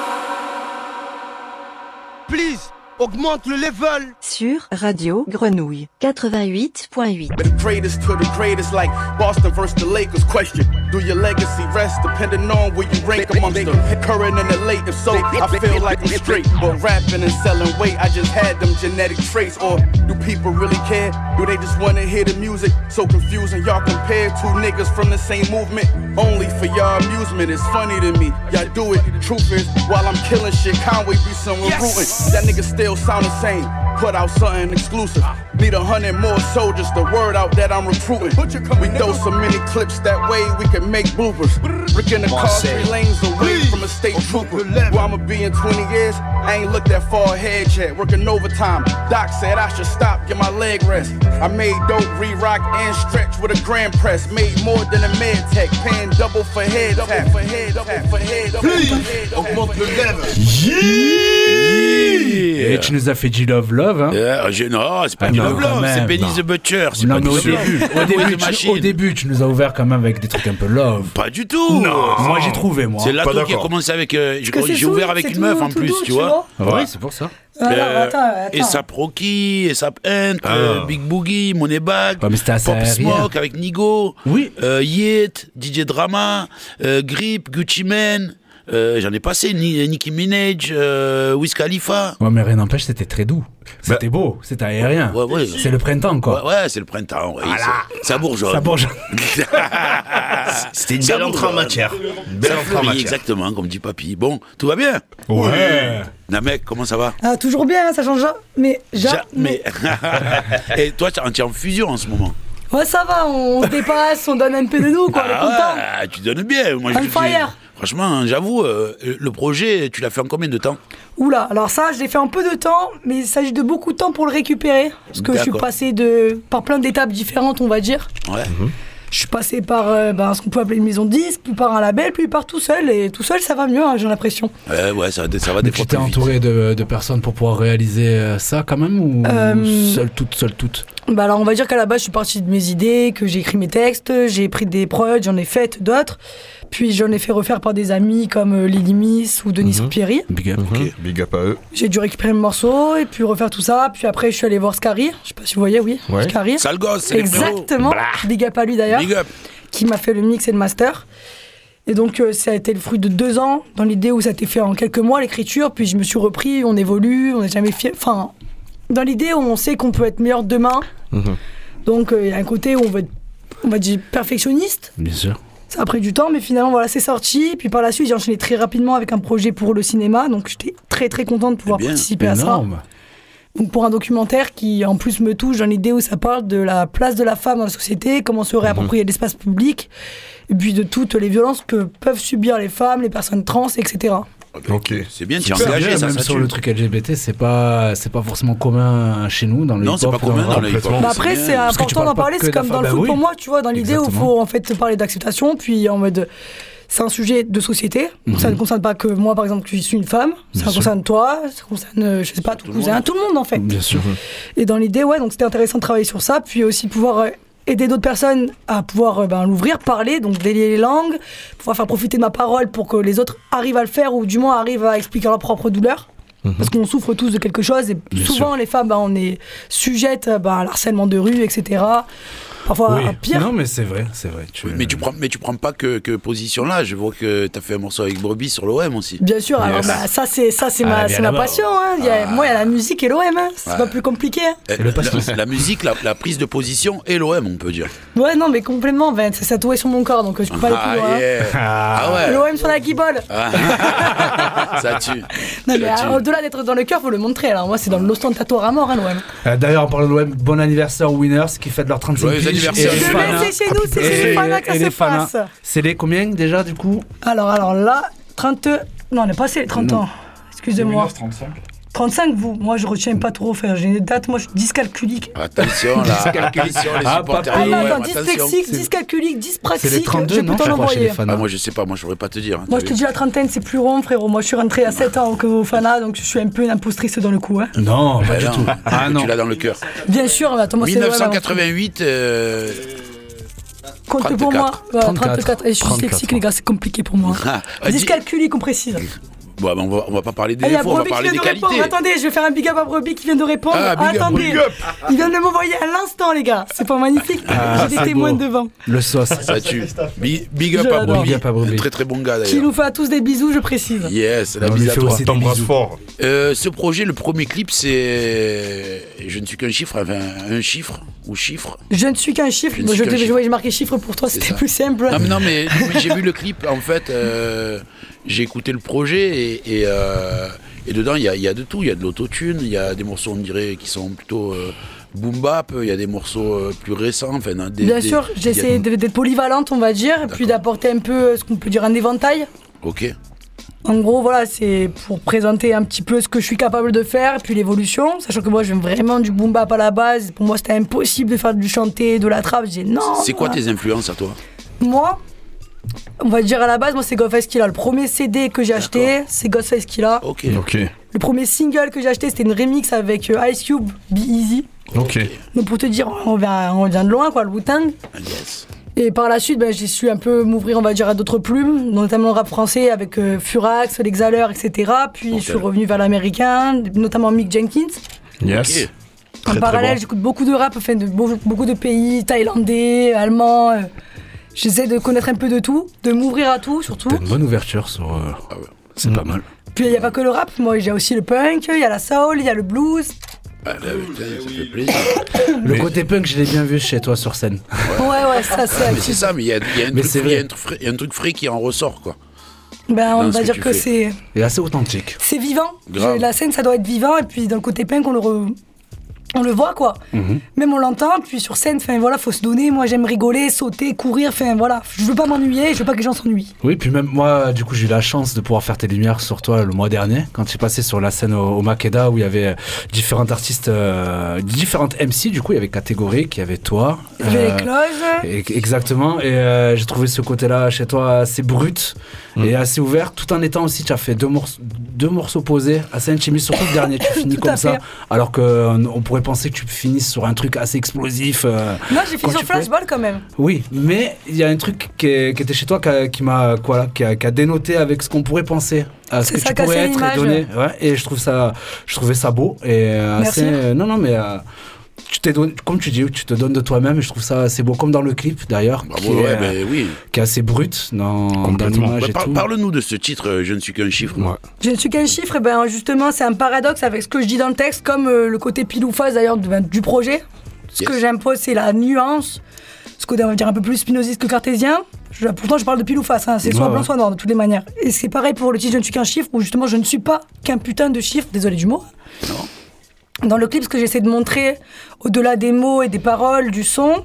[SPEAKER 3] Please, augmente le level.
[SPEAKER 5] Sur Radio Grenouille 88.8.
[SPEAKER 19] The greatest to the greatest, like Boston versus the Lakers. Question: Do your legacy rest depending on where you rank amongst the current and the late? If so, I feel like I'm straight. But rapping and selling weight, I just had them genetic traits. Or do people really care? Do they just wanna hear the music? So confusing, y'all compare two niggas from the same movement. Only for y'all amusement. It's funny to me. Y'all do it. Truth is, while I'm killing shit, Conway be somewhere
[SPEAKER 18] Yes.
[SPEAKER 19] rooting. That nigga still sound the same. Put out something exclusive. Need a hundred more soldiers. The word out that I'm recruiting. We throw so many clips that way we can make bloopers. Rick in the car three lanes away from a state trooper. Where I'ma be in 20 years? I ain't looked that far ahead yet. Working overtime. Doc said I should stop, get my leg rest. I made dope, re-rock and stretch with a grand press. Made more than a med tech. Paying double for head double for head, double for head, double for head.
[SPEAKER 3] Augmente le level.
[SPEAKER 7] Et tu nous as fait du Love Love. Hein.
[SPEAKER 8] Yeah, je- non, c'est pas
[SPEAKER 7] ah,
[SPEAKER 8] Ah
[SPEAKER 7] non,
[SPEAKER 8] c'est Benny
[SPEAKER 7] non.
[SPEAKER 8] the Butcher. C'est
[SPEAKER 7] Non,
[SPEAKER 8] pas
[SPEAKER 7] au début, au, début,
[SPEAKER 8] The
[SPEAKER 7] tu,
[SPEAKER 8] Machine.
[SPEAKER 7] au début, tu nous as ouvert quand même avec des trucs un peu love.
[SPEAKER 8] Pas du tout.
[SPEAKER 7] Moi, j'ai trouvé, moi.
[SPEAKER 8] C'est
[SPEAKER 7] Pas
[SPEAKER 8] Lato qui a commencé avec. euh, j'ai-
[SPEAKER 9] que c'est
[SPEAKER 8] j'ai ouvert avec une meuf en plus, tu vois.
[SPEAKER 7] Ouais, c'est pour ça.
[SPEAKER 9] Alors,
[SPEAKER 8] Euh,
[SPEAKER 9] attends, attends.
[SPEAKER 8] Et Sap Rocky, et Sap Ent, euh, Big Boogie, Moneybag,
[SPEAKER 7] Ouais,
[SPEAKER 8] Pop
[SPEAKER 7] aérien.
[SPEAKER 8] Smoke avec Nigo,
[SPEAKER 7] Oui.
[SPEAKER 8] euh, Yet, DJ Drama, euh, Grip, Gucci Mane, euh, j'en ai passé, Ni- Nicki Minaj, euh, Wiz Khalifa.
[SPEAKER 7] Ouais, mais rien n'empêche, c'était très doux. C'était beau, c'était aérien.
[SPEAKER 8] Ouais, ouais.
[SPEAKER 7] C'est le printemps, quoi.
[SPEAKER 8] Ouais, ouais, c'est le printemps. ouais, c'est- Ça bourgeonne.
[SPEAKER 7] Ça bourgeonne.
[SPEAKER 2] C'était une belle entrée en matière. Une belle entrée en matière.
[SPEAKER 8] exactement, comme dit papy. Bon, tout va bien?
[SPEAKER 7] Ouais.
[SPEAKER 8] Na mec, comment ça va?
[SPEAKER 9] Ah, toujours bien, hein, ça change jamais. Mais jamais.
[SPEAKER 8] Et toi, tu es- en fusion en ce moment?
[SPEAKER 9] Ouais, ça va, on se dépasse, on donne un peu de nous, quoi, on est content.
[SPEAKER 8] Ah ouais, tu donnes bien. Moi,
[SPEAKER 9] On
[SPEAKER 8] je-
[SPEAKER 9] fire.
[SPEAKER 8] Franchement, j'avoue, euh, le projet, tu l'as fait en combien de temps?
[SPEAKER 9] Oula, alors ça, je l'ai fait un peu de temps, mais il s'agit de beaucoup de temps pour le récupérer. Parce que je suis passé de, par plein d'étapes différentes, on va dire.
[SPEAKER 8] Ouais.
[SPEAKER 9] Je suis passé par euh, ben, ce qu'on peut appeler une maison de disques, puis par un label, puis par tout seul. Et tout seul, ça va mieux, hein, j'ai l'impression.
[SPEAKER 8] Ouais, ouais, ça, ça va des
[SPEAKER 7] tu t'es entouré de, de personnes pour pouvoir réaliser euh, ça quand même ou
[SPEAKER 9] Euh,
[SPEAKER 7] seule toute, seule toute
[SPEAKER 9] Bah alors on va dire qu'à la base je suis partie de mes idées, que j'ai écrit mes textes, j'ai pris des prods, j'en ai fait d'autres, puis j'en ai fait refaire par des amis comme euh, Lily Miss ou Denis Pierry.
[SPEAKER 7] Big up.
[SPEAKER 2] Big up à eux.
[SPEAKER 9] J'ai dû récupérer mes morceaux et puis refaire tout ça, puis après je suis allé voir Scary, je sais pas si vous voyez, oui,
[SPEAKER 2] Ouais.
[SPEAKER 9] Scary.
[SPEAKER 8] Sale gosse, c'est.
[SPEAKER 9] Exactement,
[SPEAKER 8] Blah.
[SPEAKER 9] big up à lui d'ailleurs,
[SPEAKER 8] Big up.
[SPEAKER 9] qui m'a fait le mix et le master. Et donc euh, ça a été le fruit de deux ans, dans l'idée où ça a été fait en quelques mois l'écriture, puis je me suis repris, on évolue, on n'est jamais fier, enfin, dans l'idée où on sait qu'on peut être meilleur demain, donc euh, il y a un côté où on va être, on va dire, perfectionniste.
[SPEAKER 7] Bien sûr.
[SPEAKER 9] Ça a pris du temps, mais finalement, voilà, c'est sorti. Puis par la suite, j'ai enchaîné très rapidement avec un projet pour le cinéma. Donc j'étais très très contente de pouvoir
[SPEAKER 8] bien,
[SPEAKER 9] participer à ça. Donc pour un documentaire qui en plus me touche dans l'idée où ça parle de la place de la femme dans la société, comment se réapproprier l'espace public, et puis de toutes les violences que peuvent subir les femmes, les personnes trans, etc.
[SPEAKER 2] Ok.
[SPEAKER 8] C'est bien, tu engagé,
[SPEAKER 7] bien,
[SPEAKER 8] ça,
[SPEAKER 7] même
[SPEAKER 8] ça
[SPEAKER 7] sur le truc LGBT, c'est pas, c'est pas forcément commun chez nous dans le
[SPEAKER 8] Non, c'est pas commun dans le.
[SPEAKER 9] Bah après, c'est
[SPEAKER 7] que
[SPEAKER 9] important d'en parler,
[SPEAKER 7] que
[SPEAKER 9] c'est comme dans le foot
[SPEAKER 7] Bah
[SPEAKER 9] pour moi, tu vois, dans l'idée où il faut en fait parler d'acceptation, puis en mode. C'est un sujet de société, donc ça ne concerne pas que moi par exemple qui suis une femme, ça
[SPEAKER 7] sûr.
[SPEAKER 9] concerne toi, ça concerne, euh, je sais pas, tout le monde en fait.
[SPEAKER 7] Bien sûr.
[SPEAKER 9] Et dans l'idée, ouais, donc c'était intéressant de travailler sur ça, puis aussi pouvoir euh, aider d'autres personnes à pouvoir euh, ben, l'ouvrir, parler, donc délier les langues, pouvoir faire profiter de ma parole pour que les autres arrivent à le faire ou du moins arrivent à expliquer leur propre douleur. Parce qu'on souffre tous de quelque chose et
[SPEAKER 7] Bien
[SPEAKER 9] souvent
[SPEAKER 7] sûr.
[SPEAKER 9] les femmes, ben, on est sujettes euh, ben, à l'harcèlement de rue, etc. Parfois
[SPEAKER 7] Oui.
[SPEAKER 9] à pire.
[SPEAKER 7] Non, mais c'est vrai, c'est vrai. Tu...
[SPEAKER 8] Mais tu prends, mais tu prends pas que, que position là. Je vois que t'as fait un morceau avec Brebis sur l'OM aussi.
[SPEAKER 9] Bien sûr, alors
[SPEAKER 8] Yes.
[SPEAKER 9] bah, ça c'est ça c'est
[SPEAKER 8] Ah,
[SPEAKER 9] ma, ma passion. hein. Il y a- Moi il y a la musique et l'OM, hein. c'est
[SPEAKER 8] Ouais.
[SPEAKER 9] pas plus compliqué. hein.
[SPEAKER 8] Euh, la, la musique, la, la prise de position et l'OM, on peut dire.
[SPEAKER 9] Ouais non mais complètement, ben, c'est tatoué sur mon corps donc euh, je peux pas
[SPEAKER 8] Ah,
[SPEAKER 9] le coup. hein.
[SPEAKER 8] yeah. Ah ouais.
[SPEAKER 9] L'OM sur la guibole.
[SPEAKER 8] Ah. Ça tue.
[SPEAKER 9] Non mais
[SPEAKER 8] Ça tue.
[SPEAKER 9] euh, au-delà d'être dans le cœur, faut le montrer. Alors moi c'est dans l'ostentatoire à mort l'OM.
[SPEAKER 7] Euh, D'ailleurs, en parlant de l'OM, bon anniversaire aux Winners qui fêtent leur 35
[SPEAKER 8] Joyeux
[SPEAKER 7] piges.
[SPEAKER 8] Anniversaire.
[SPEAKER 9] C'est chez nous, c'est chez les Fana que ça se passe.
[SPEAKER 7] C'est les combien déjà du coup?
[SPEAKER 9] Alors alors là 30 non on est passé les 30
[SPEAKER 7] Non.
[SPEAKER 9] ans. Excusez-moi. 35 vous. Moi je retiens pas trop faire. J'ai des dates, moi je suis dyscalculique.
[SPEAKER 8] Attention là. Attention les
[SPEAKER 7] Ah,
[SPEAKER 8] supporters.
[SPEAKER 9] Ah non,
[SPEAKER 8] attention.
[SPEAKER 9] dyslexique, dyscalculique, dyspraxique.
[SPEAKER 7] C'est les 32,
[SPEAKER 9] je
[SPEAKER 7] non,
[SPEAKER 9] peux t'en envoyer.
[SPEAKER 8] Ah, moi je sais pas, moi je saurais pas te dire. hein,
[SPEAKER 9] Moi, je te dis la trentaine, c'est plus rond, frérot. Moi, je suis rentrée à 7 ans au Fana, donc je suis un peu une impostrice dans le coup. Hein.
[SPEAKER 7] Non, pas
[SPEAKER 8] Bah
[SPEAKER 7] du
[SPEAKER 8] non,
[SPEAKER 7] tout. Ah non.
[SPEAKER 8] Tu l'as dans le cœur.
[SPEAKER 9] Bien sûr, attends, moi, c'est l'OM avant tout.
[SPEAKER 8] 1988. euh,
[SPEAKER 9] Compte pour moi.
[SPEAKER 8] 34.
[SPEAKER 9] Voilà,
[SPEAKER 7] 34.
[SPEAKER 9] 34. Et je suis
[SPEAKER 7] 34,
[SPEAKER 9] dyslexique, les gars, c'est compliqué pour moi.
[SPEAKER 8] ah, ah,
[SPEAKER 9] Dyscalculique, on précise.
[SPEAKER 8] Bon, bah, on, va, on va pas parler des défauts, on va
[SPEAKER 9] Brebis qui
[SPEAKER 8] parler
[SPEAKER 9] vient
[SPEAKER 8] des
[SPEAKER 9] de répondre.
[SPEAKER 8] qualités.
[SPEAKER 9] Attendez, je vais faire un big up à Brebis qui vient de répondre.
[SPEAKER 8] Ah, big up,
[SPEAKER 9] Attendez,
[SPEAKER 8] big up.
[SPEAKER 9] il vient de m'envoyer à l'instant, les gars. C'est pas magnifique.
[SPEAKER 7] Ah,
[SPEAKER 9] J'ai des témoins
[SPEAKER 7] beau.
[SPEAKER 9] devant.
[SPEAKER 7] Le sauce.
[SPEAKER 8] Ça tue. Big, big up à. Un très très bon gars
[SPEAKER 9] Qui
[SPEAKER 8] d'ailleurs.
[SPEAKER 9] nous fait à tous des bisous, je précise.
[SPEAKER 8] Yes, la bise à toi.
[SPEAKER 7] bisous.
[SPEAKER 2] fort.
[SPEAKER 8] Euh, ce projet, le premier clip, c'est. Je ne suis qu'un chiffre, enfin un chiffre ou chiffre.
[SPEAKER 9] Je ne suis qu'un chiffre.
[SPEAKER 8] Je
[SPEAKER 9] Je j'ai marqué chiffre pour toi, c'était plus simple.
[SPEAKER 8] Non, mais, non, mais mais j'ai vu le clip, en fait, euh, j'ai écouté le projet et, et, euh, et dedans, il y a, il y a de tout. Il y a de l'autotune, il y a des morceaux, on dirait, qui sont plutôt euh, boom bap, il y a des morceaux plus récents. Enfin, des-
[SPEAKER 9] Bien
[SPEAKER 8] des-
[SPEAKER 9] sûr,
[SPEAKER 8] a-
[SPEAKER 9] j'essaie d'être polyvalente, on va dire, et puis d'apporter un peu ce qu'on peut dire un éventail.
[SPEAKER 8] Ok.
[SPEAKER 9] En gros, voilà, c'est pour présenter un petit peu ce que je suis capable de faire, et puis l'évolution, sachant que moi, je viens vraiment du boom bap à la base. Pour moi, c'était impossible de faire du chanté, de la trappe. J'ai dit non.
[SPEAKER 8] C'est quoi
[SPEAKER 9] voilà.
[SPEAKER 8] tes influences à toi
[SPEAKER 9] Moi, on va dire à la base, moi, c'est Ghostface Killa. Le premier CD que j'ai acheté, c'est Ghostface Killa.
[SPEAKER 8] Ok.
[SPEAKER 2] Ok.
[SPEAKER 9] Le premier single que j'ai acheté, c'était une remix avec euh, Ice Cube, Be Easy.
[SPEAKER 2] Ok.
[SPEAKER 9] Donc pour te dire, on vient, on vient de loin, quoi, le Wu-Tang.
[SPEAKER 8] Ah, Yes.
[SPEAKER 9] Et par la suite, ben, j'ai su un peu m'ouvrir, on va dire, à d'autres plumes, notamment le rap français avec euh, Furax, l'Exhaleur, etc. Puis je suis revenu vers l'américain, notamment Mick Jenkins.
[SPEAKER 2] Yes.
[SPEAKER 9] En
[SPEAKER 2] Très, très
[SPEAKER 9] parallèle,
[SPEAKER 2] bon.
[SPEAKER 9] j'écoute beaucoup de rap, enfin, de beau- beaucoup de pays, thaïlandais, allemands. euh. J'essaie de connaître un peu de tout, de m'ouvrir à tout surtout.
[SPEAKER 7] T'as une bonne ouverture sur. euh,
[SPEAKER 8] Ah ouais.
[SPEAKER 7] C'est pas mal.
[SPEAKER 9] Puis il n'y a pas que le rap, moi j'ai aussi le punk, il y a la soul, il y a le blues.
[SPEAKER 8] Ah, là, putain, ça fait plaisir.
[SPEAKER 7] Le côté punk, je l'ai bien vu chez toi sur scène.
[SPEAKER 9] Ouais, ouais, ça c'est.
[SPEAKER 8] Mais c'est ça, mais il y a, il y a un
[SPEAKER 7] Mais
[SPEAKER 8] truc
[SPEAKER 7] c'est
[SPEAKER 8] frais- il y a
[SPEAKER 7] vrai.
[SPEAKER 8] un truc frais- il y a un truc frais qui en ressort, quoi.
[SPEAKER 9] Ben, on
[SPEAKER 8] Dans ce
[SPEAKER 9] va
[SPEAKER 8] que
[SPEAKER 9] dire
[SPEAKER 8] tu
[SPEAKER 9] que
[SPEAKER 8] fais.
[SPEAKER 9] c'est.
[SPEAKER 7] Et assez authentique.
[SPEAKER 9] C'est vivant.
[SPEAKER 8] Grave.
[SPEAKER 9] Je- La scène, ça doit être vivant. Et puis dans le côté punk, on le, re- on le voit, quoi.
[SPEAKER 7] Mhm.
[SPEAKER 9] Même on l'entend. Puis sur scène, enfin voilà, faut se donner. Moi, j'aime rigoler, sauter, courir. Enfin voilà, je veux pas m'ennuyer. Je veux pas que les gens s'ennuient.
[SPEAKER 7] Oui, puis même moi, du coup, j'ai eu la chance de pouvoir faire tes lumières sur toi le mois dernier, quand tu es passé sur la scène au, au Makeda, où il y avait euh, différents artistes, euh, différentes MC, du coup, il y avait catégorique, il y avait toi.
[SPEAKER 9] Je vais
[SPEAKER 7] euh,
[SPEAKER 9] éclose.
[SPEAKER 7] et- Exactement, et euh, j'ai trouvé ce côté-là chez toi assez brut et assez ouvert, tout en étant aussi, tu as fait deux, morceaux deux morceaux posés, assez intimistes, surtout le dernier, tu finis comme ça,
[SPEAKER 9] fait.
[SPEAKER 7] alors qu'on on pourrait penser que tu finisses sur un truc assez explosif. euh,
[SPEAKER 9] Non, j'ai fini sur Flashball quand même.
[SPEAKER 7] oui, mais il y a un truc qui, est- qui était chez toi qui, a- qui m'a quoi qui a, qui a dénoté avec ce qu'on pourrait penser à ce
[SPEAKER 9] C'est
[SPEAKER 7] que
[SPEAKER 9] ça,
[SPEAKER 7] tu pourrais être et donner. Ouais, et je trouve ça, je trouvais ça beau et
[SPEAKER 9] Merci.
[SPEAKER 7] assez. euh, non, non, mais euh, tu t'es donné, comme tu dis, tu te donnes de toi-même et je trouve ça assez beau, comme dans le clip d'ailleurs, qui,
[SPEAKER 8] ouais,
[SPEAKER 7] euh,
[SPEAKER 8] ben oui.
[SPEAKER 7] qui est assez brut dans, dans l'image
[SPEAKER 8] Bah,
[SPEAKER 7] et
[SPEAKER 8] par-
[SPEAKER 7] tout.
[SPEAKER 8] Parle-nous de ce titre, euh, Je ne suis qu'un chiffre.
[SPEAKER 2] Ouais.
[SPEAKER 9] Je ne suis qu'un chiffre. Et ben justement, c'est un paradoxe avec ce que je dis dans le texte, comme euh, le côté pile ou face d'ailleurs du, ben, du projet. Ce
[SPEAKER 8] Yes.
[SPEAKER 9] que j'impose, c'est la nuance. Ce côté, on va dire, un peu plus spinoziste que cartésien. Je- pourtant, je parle de pile ou face. hein. C'est soit
[SPEAKER 7] Ouais,
[SPEAKER 9] blanc,
[SPEAKER 7] ouais.
[SPEAKER 9] soit noir, de toutes les manières. Et c'est pareil pour le titre Je ne suis qu'un chiffre, où justement, je ne suis pas qu'un putain de chiffre. Désolé du mot. Dans le clip, ce que j'essaie de montrer, au-delà des mots et des paroles, du son,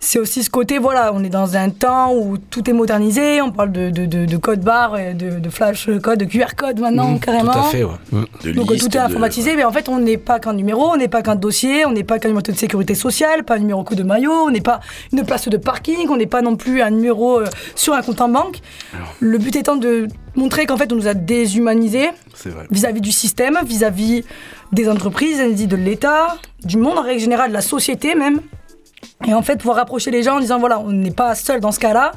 [SPEAKER 20] c'est aussi ce côté, voilà, on est dans un temps où tout est modernisé, on parle de, de, de, de code barre, de, de flash code, de QR code maintenant,
[SPEAKER 7] Mhm,
[SPEAKER 20] carrément.
[SPEAKER 7] Tout à fait, ouais.
[SPEAKER 8] De
[SPEAKER 20] Donc
[SPEAKER 8] liste,
[SPEAKER 20] tout est
[SPEAKER 8] de-
[SPEAKER 20] informatisé, mais en fait on n'est pas qu'un numéro, on n'est pas qu'un dossier, on n'est pas qu'un numéro de sécurité sociale, pas un numéro coup de maillot, on n'est pas une place de parking, on n'est pas non plus un numéro euh, sur un compte en banque. Le but étant de montrer qu'en fait on nous a déshumanisés
[SPEAKER 7] C'est vrai.
[SPEAKER 20] vis-à-vis du système, vis-à-vis des entreprises, vis-à-vis de l'État, du monde en règle générale, de la société même. Et en fait pouvoir rapprocher les gens en disant voilà, on n'est pas seul dans ce cas-là,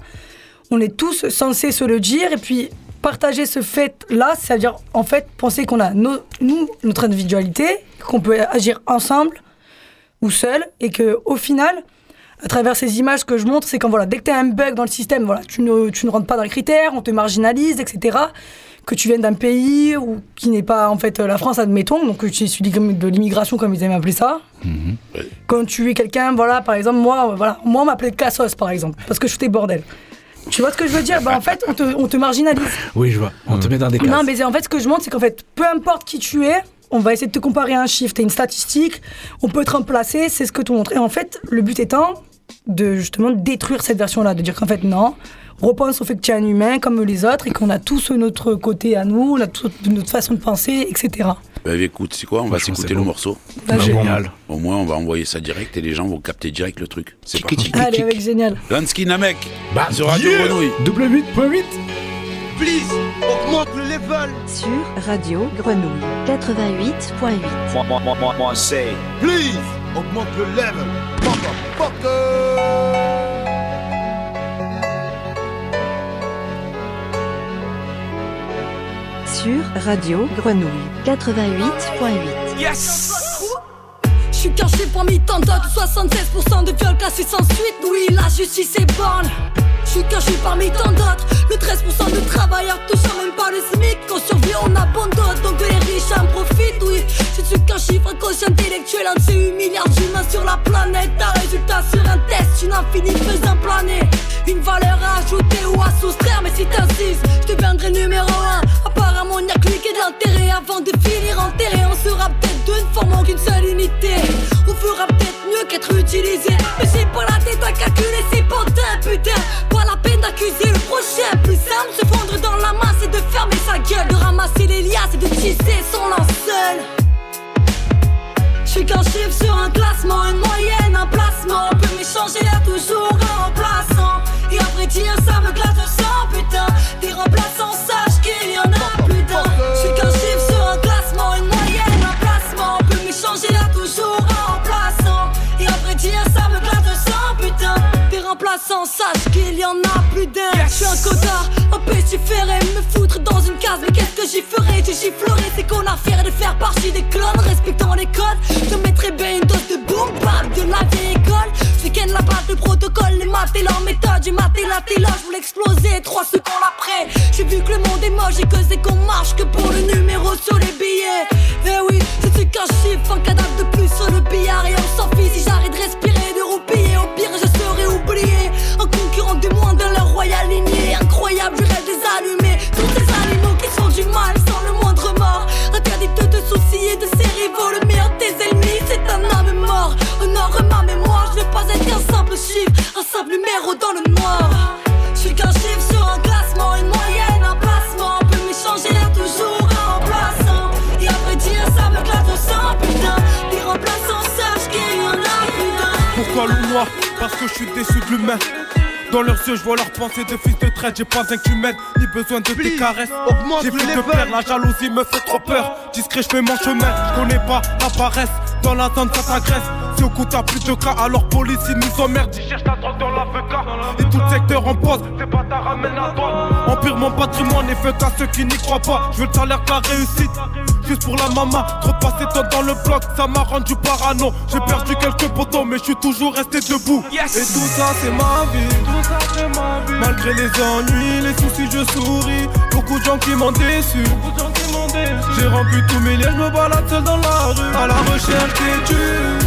[SPEAKER 20] on est tous censés se le dire et puis partager ce fait-là, c'est-à-dire en fait penser qu'on a nos- nous, notre individualité, qu'on peut agir ensemble ou seul et que au final, à travers ces images que je montre, c'est quand voilà, dès que tu as un bug dans le système, voilà, tu ne, tu ne rentres pas dans les critères, on te marginalise, etc. Que tu viennes d'un pays ou qui n'est pas en fait la France, admettons, donc que tu es issu de de l'immigration comme ils aiment appeler ça. Quand tu es quelqu'un, voilà, par exemple, moi, euh, voilà, moi on m'appelait Cassos par exemple, parce que je foutais bordel. Tu vois ce que je veux dire? Bah, En fait, on te, on te marginalise.
[SPEAKER 7] Oui, je vois. On te met dans des cases.
[SPEAKER 20] Non, mais en fait, ce que je montre, c'est qu'en fait, peu importe qui tu es, on va essayer de te comparer à un chiffre. T'es une statistique, on peut te remplacer, c'est ce que tu montres. Et en fait, le but étant de justement détruire cette version-là, de dire qu'en fait, non, repense au fait que tu es un humain comme les autres et qu'on a tous notre côté à nous, on a tous notre façon de penser, etc.
[SPEAKER 8] Bah, écoute, c'est quoi? On va s'écouter
[SPEAKER 7] c'est
[SPEAKER 8] le morceau.
[SPEAKER 20] Vas-y.
[SPEAKER 7] Génial.
[SPEAKER 8] Au moins, on va envoyer ça direct et les gens vont capter direct le truc. C'est parti.
[SPEAKER 20] Allez, avec génial.
[SPEAKER 8] Lansky Namek
[SPEAKER 7] Bah,
[SPEAKER 8] sur Radio
[SPEAKER 21] yeah.
[SPEAKER 8] Grenouille.
[SPEAKER 7] Double 8.8
[SPEAKER 3] Please, augmente le level.
[SPEAKER 5] Sur Radio Grenouille 88.8.
[SPEAKER 11] Moi, moi, moi, moi, moi, say.
[SPEAKER 3] Please, augmente le level. Motherfucker.
[SPEAKER 5] Radio Grenouille 88.8.
[SPEAKER 18] Yes!
[SPEAKER 9] Suis caché parmi tant d'autres 76% de viols classés sans suite. Oui, la justice est bonne. Je suis caché parmi tant d'autres Le 13% de travailleurs touchant même pas le SMIC. Quand survit on abandonne. Donc les riches en profitent Oui, je suis qu'un chiffre, coach intellectuel. Un de ces 8 milliards d'humains sur la planète. Un résultat sur un test, une infinie faisant planer. Une valeur à ajouter ou à soustraire Mais si t'insistes, je deviendrai numéro 1 Apparemment n'y a est de l'intérêt Avant de finir enterré On sera peut-être deux, ne formant qu'une seule unité On fera peut-être mieux qu'être utilisé. Mais j'ai pas la tête à calculer ces pantins Putain, pas la peine d'accuser le prochain. Plus simple, se fondre dans la masse et de fermer sa gueule. De ramasser les liasses et de tisser son linceul. Je suis qu'un chiffre sur un classement, Remplaçants, sache qu'il y en a plus d'un. Je suis un cotard, un pestiféré, me foutre dans une case. Mais qu'est-ce que j'y ferais Je giflerais, c'est qu'on a fier de faire partie des clones, respectant les codes. Je mettrais bien une dose de boom bap de la vieille école. Je ken la base, le protocole, les maths et leur méthode. J'ai maté la télé, je voulais exploser. Trois secondes après, j'ai vu que le monde est moche et que c'est qu'on marche que pour le numéro sur les billets. Eh oui, je suis qu'un chiffre, un cadavre noir
[SPEAKER 22] Parce que je suis déçu de l'humain. Dans leurs yeux, je vois leurs pensées de fils de traite. J'ai pas un m'aide, ni besoin de tes caresses. J'ai fait de plaire, la jalousie me fait trop peur. Discret, je fais mon chemin. Je connais pas la paresse. Dans la zone, ça t'agresse. Si au coup t'as plus de cas, alors police, ils nous emmerdent. Ils cherchent la drogue dans l'avocat. Et tout le secteur en pause. Ces bâtards ramènent la drogue. Empire mon patrimoine et fait qu'à ceux qui n'y croient pas. Je veux le salaire de la réussite. Juste pour la maman, trop passé temps dans le bloc, ça m'a rendu parano. J'ai perdu quelques potons, mais je suis toujours resté debout. Et tout ça, c'est ma vie. Malgré les ennuis, les soucis, je souris. Beaucoup de gens qui m'ont déçu. J'ai rempli tous mes liens, je me balade seul dans la rue. À la recherche d'études,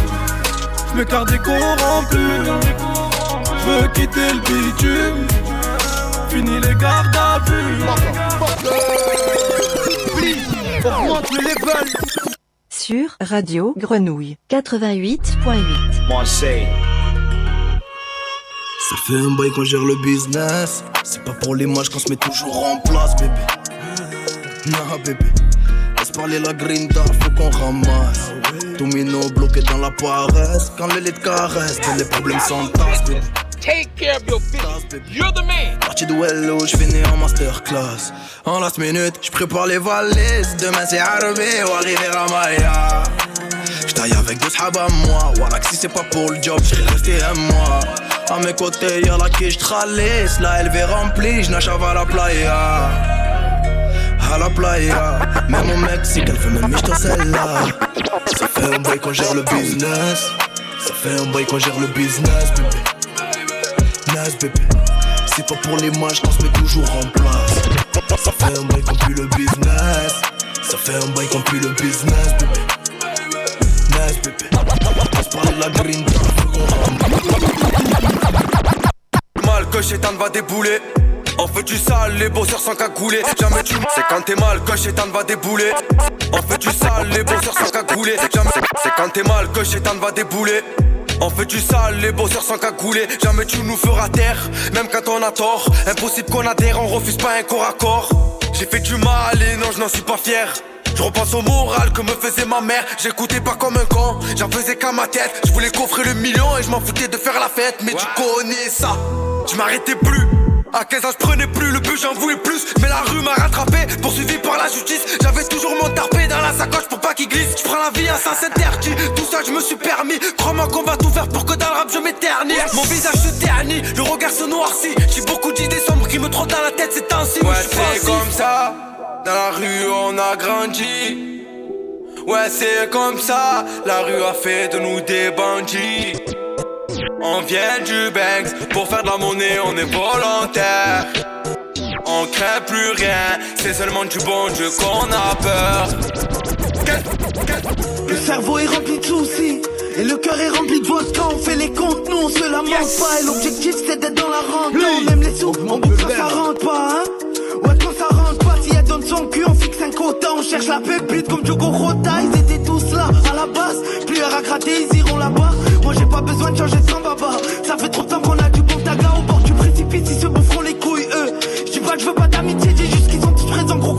[SPEAKER 22] je m'écarte des corrompus. Je veux quitter le bitume. Fini les gardes à vue.
[SPEAKER 3] Augmente le level.
[SPEAKER 5] Sur Radio Grenouille 88.8.
[SPEAKER 23] Ça fait un bail qu'on gère le business. C'est pas pour l'image qu'on se met toujours en place, bébé. Non, bébé. Laisse parler la grinta, faut qu'on ramasse. Domino bloqué dans la paresse. Quand l'élite caresse, les problèmes s'entassent, bébé.
[SPEAKER 18] Take care of your business. You're the man.
[SPEAKER 23] Parti de Wello, j'finis en masterclass. En last minute, j'prépare les valises. Demain c'est arrivé ou arriver à Maya. Avec deux sahab à moi. Voilà que si c'est pas pour le job, j'serais resté un mois. À mes côtés, y'a la qui j'tralisse. La LV remplie, j'nachave à la playa. À la playa. Même au Mexique, elle fait même michto celle-là. Ça fait un bail qu'on gère le business. Ça fait un bail qu'on gère le business, bébé. Nice, bébé. C'est pas pour les matchs qu'on se met toujours en place. Ça fait un bail qu'on pue le business. Ça fait un bail qu'on pue le business, bébé. Bébé. On se parle de la green
[SPEAKER 24] Mal que Chétan va débouler. On fait du sale, les bosseurs sans cagouler. Jamais tu C'est quand t'es mal que Chétan va débouler. On fait du sale, les bosseurs sans cagouler. Jamais C'est quand t'es mal que Chétan va débouler. On fait du sale, les bosseurs sans cagouler. Jamais tu nous feras taire, même quand on a tort. Impossible qu'on adhère, on refuse pas un corps à corps. J'ai fait du mal et non, je n'en suis pas fier. Je repense au moral que me faisait ma mère. J'écoutais pas comme un con, j'en faisais qu'à ma tête. Je voulais coffrer le million et je m'en foutais de faire la fête. Mais tu connais ça, je m'arrêtais plus. À 15 ans, je prenais plus le but, j'en voulais plus. Mais la rue m'a rattrapé, poursuivi par la justice. J'avais toujours mon tarpé dans la sacoche pour pas qu'il glisse. Je prends la vie à ça s'interdit. Tout ça, je me suis permis. Crois-moi qu'on va tout faire pour que dans le rap je m'éternise. Mon visage se ternit, le regard se noircit. J'ai beaucoup d'idées sombres qui me trottent dans la tête ces temps-ci. Ouais, mais je suis c'est comme ça. Dans la rue, on a grandi. Ouais, c'est comme ça. La rue a fait de nous des bandits. On vient du Banks pour faire de la monnaie, on est volontaire. On craint plus rien, c'est seulement du bon Dieu qu'on a peur.
[SPEAKER 25] Le cerveau est rempli de soucis. Et le cœur est rempli de vodka, on fait les comptes, nous on se lamente pas. Et l'objectif c'est d'être dans la rente. Là, on aime les sous, on bouge quand ça rentre pas, hein. Cul, on fixe un quota. On cherche la pépite comme Diogo Rota. Ils étaient tous là à la base. Plus à gratter, ils iront là-bas. Moi j'ai pas besoin de changer sans baba. Ça fait trop de temps qu'on a du bon taga au bord du précipice. Ils se boufferont les couilles, eux. Je dis pas que je veux pas d'amitié, dis juste qu'ils sont tous présents gros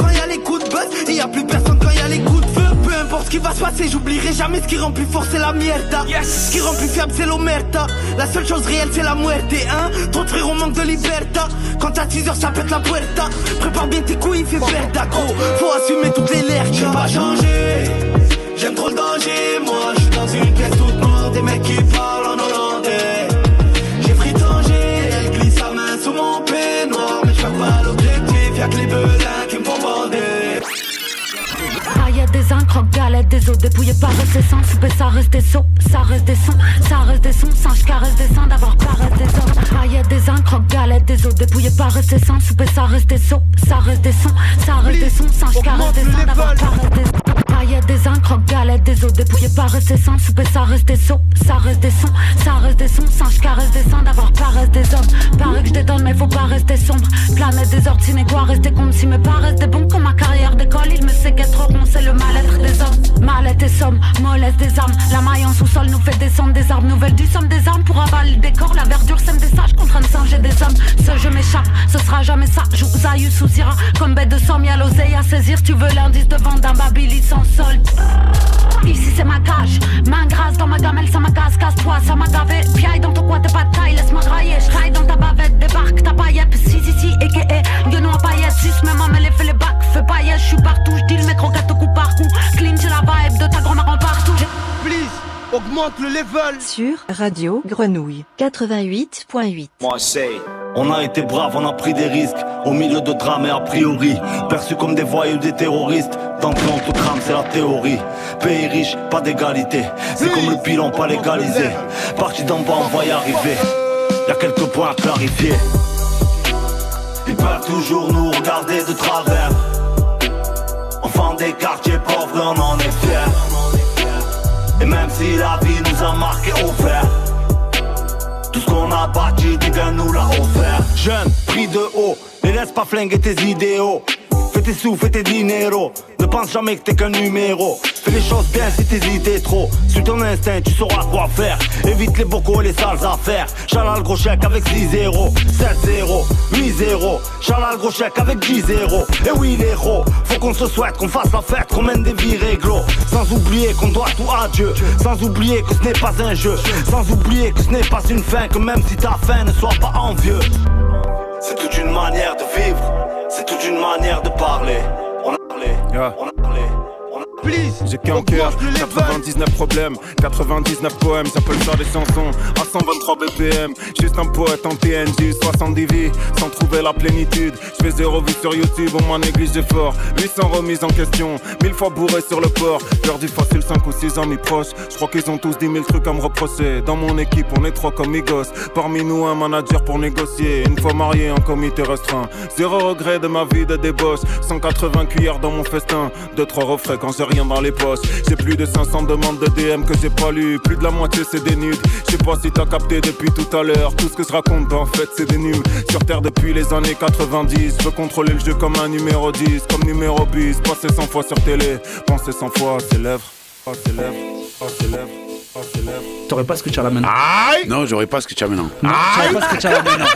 [SPEAKER 25] ce qui va se passer, j'oublierai jamais ce qui rend plus fort, c'est la mierda. Ce qui rend plus fiable, c'est l'omerta. La seule chose réelle, c'est la muerte, hein. Trop de frérots manquent de liberta. Quand à 6 heures, ça pète la puerta. Prépare bien tes couilles, fais verda, gros. Faut assumer toutes les lèvres. J'ai pas changé. J'aime trop le danger, moi. Je suis dans une pièce toute noire, des mecs qui parlent en hollandais. J'ai pris danger, elle glisse sa main sous mon peignoir. Mais je pas l'objectif, y'a que les belins
[SPEAKER 26] Ah, a des incrocs, galettes, des os dépouillés par ses sens. Souper, ça reste des sauts, ça reste des sons, ça reste des sons. Singe caresse des seins, d'abord caresse des hommes. Ah, y a des incrocs, galettes, des os dépouillés par ses sens. Souper, ça reste des sauts, ça reste des sons, ça reste des sons. Singe caresse des seins, d'abord caresse des Ah, a des incrocs, galettes, des os dépouillés par ses sens. Souper, ça reste des sauts, ça reste des sons, ça reste des sons. Singe caresse des seins, d'abord caresse des hommes. Paraît que je détonne, mais faut pas rester sombre. Planète des ordres, quoi rester comme si mes pas rester bon comme ma carrière d'école. Il me séquestreront, c'est le mal-être des hommes. Mallette et somme, mollesse des armes. La maille en sous-sol nous fait descendre des armes nouvelles du somme des armes pour avaler le décor. La verdure sème des sages contre un singe et des hommes. Ce je m'échappe, ce sera jamais ça. Joue Zayus sous Ira, comme bête de somme, y'a l'oseille à saisir. Tu veux l'indice de vente d'un babili sans solde. Ici c'est ma cage, main grasse dans ma gamelle, ça m'agace, casse-toi, ça m'a gavé. Piaille dans ton coin, t'es pas de taille, laisse-moi grailler. Je dans ta bavette, débarque ta paillette. Si, si, si, et que, guenon à paillettes. Sus, même maman, elle fait les bacs, fais paillettes. Je suis partout, je dis le mec, croquette, coup par coup. Clean, j'ai la vibe de ta grand-mère en partout.
[SPEAKER 3] Please, augmente le level.
[SPEAKER 5] Sur Radio Grenouille 88.8.
[SPEAKER 27] Moi c'est on a été brave, on a pris des risques. Au milieu de drames et a priori. Perçus comme des voyous, des terroristes. D'entrée on te crame, c'est la théorie. Pays riche, pas d'égalité. C'est comme le pilon, pas légalisé. Parti d'en bas, on va y arriver. Y'a quelques points à clarifier. Ils peuvent toujours nous regarder de travers. Enfants des quartiers pauvres, on en est fiers Et même si la vie nous a marqué au ce qu'on a bâti, quelqu'un nous l'a offert. Jeune, pris de haut, ne laisse pas flinguer tes idéaux. Tes sous, tes dinero. Ne pense jamais que t'es qu'un numéro. Fais les choses bien si t'hésites trop. Suis ton instinct, tu sauras quoi faire. Évite les bocaux et les sales affaires. Chala le gros chèque avec 6-0, 7-0, 8-0. Chala le gros chèque avec 10-0. Et oui, les héros, faut qu'on se souhaite, qu'on fasse la fête, qu'on mène des vies réglo. Sans oublier qu'on doit tout à Dieu. Sans oublier que ce n'est pas un jeu. Sans oublier que ce n'est pas une fin. Que même si ta fin ne soit pas envieux. C'est toute une manière de vivre. C'est toute une manière de parler. On a parlé. On a parlé.
[SPEAKER 28] J'ai qu'un cœur, 99 problèmes, 99 poèmes, ça peut le faire des chansons à 123 BPM. Juste un poète en TNG, 70 vies, sans trouver la plénitude. Je fais zéro vue sur YouTube, on m'a négligé fort. 800 remises en question, 1000 fois bourré sur le port. Perdu facile 5 ou 6 amis proches. Je crois qu'ils ont tous 10 000 trucs à me reprocher. Dans mon équipe, on est trois comme Migos. Parmi nous, un manager pour négocier. Une fois marié, en comité restreint. Zéro regret de ma vie de débauche. 180 cuillères dans mon festin. 2-3 refrains quand j'ai dans les poches. J'ai plus de 500 demandes de DM que j'ai pas lu. Plus de la moitié c'est des nudes. Je sais pas si t'as capté depuis tout à l'heure. Tout ce que je raconte en fait c'est des nuls. Sur terre depuis les années 90. Je contrôler le jeu comme un numéro 10. Comme numéro bis. Passer 100 fois sur télé. Penser 100 fois à ses lèvres. À ses lèvres. À ses lèvres.
[SPEAKER 7] T'aurais pas ce que tu as là maintenant.
[SPEAKER 8] Non, j'aurais pas ce que tu as maintenant.
[SPEAKER 7] Non, t'aurais pas ce que tu as là maintenant.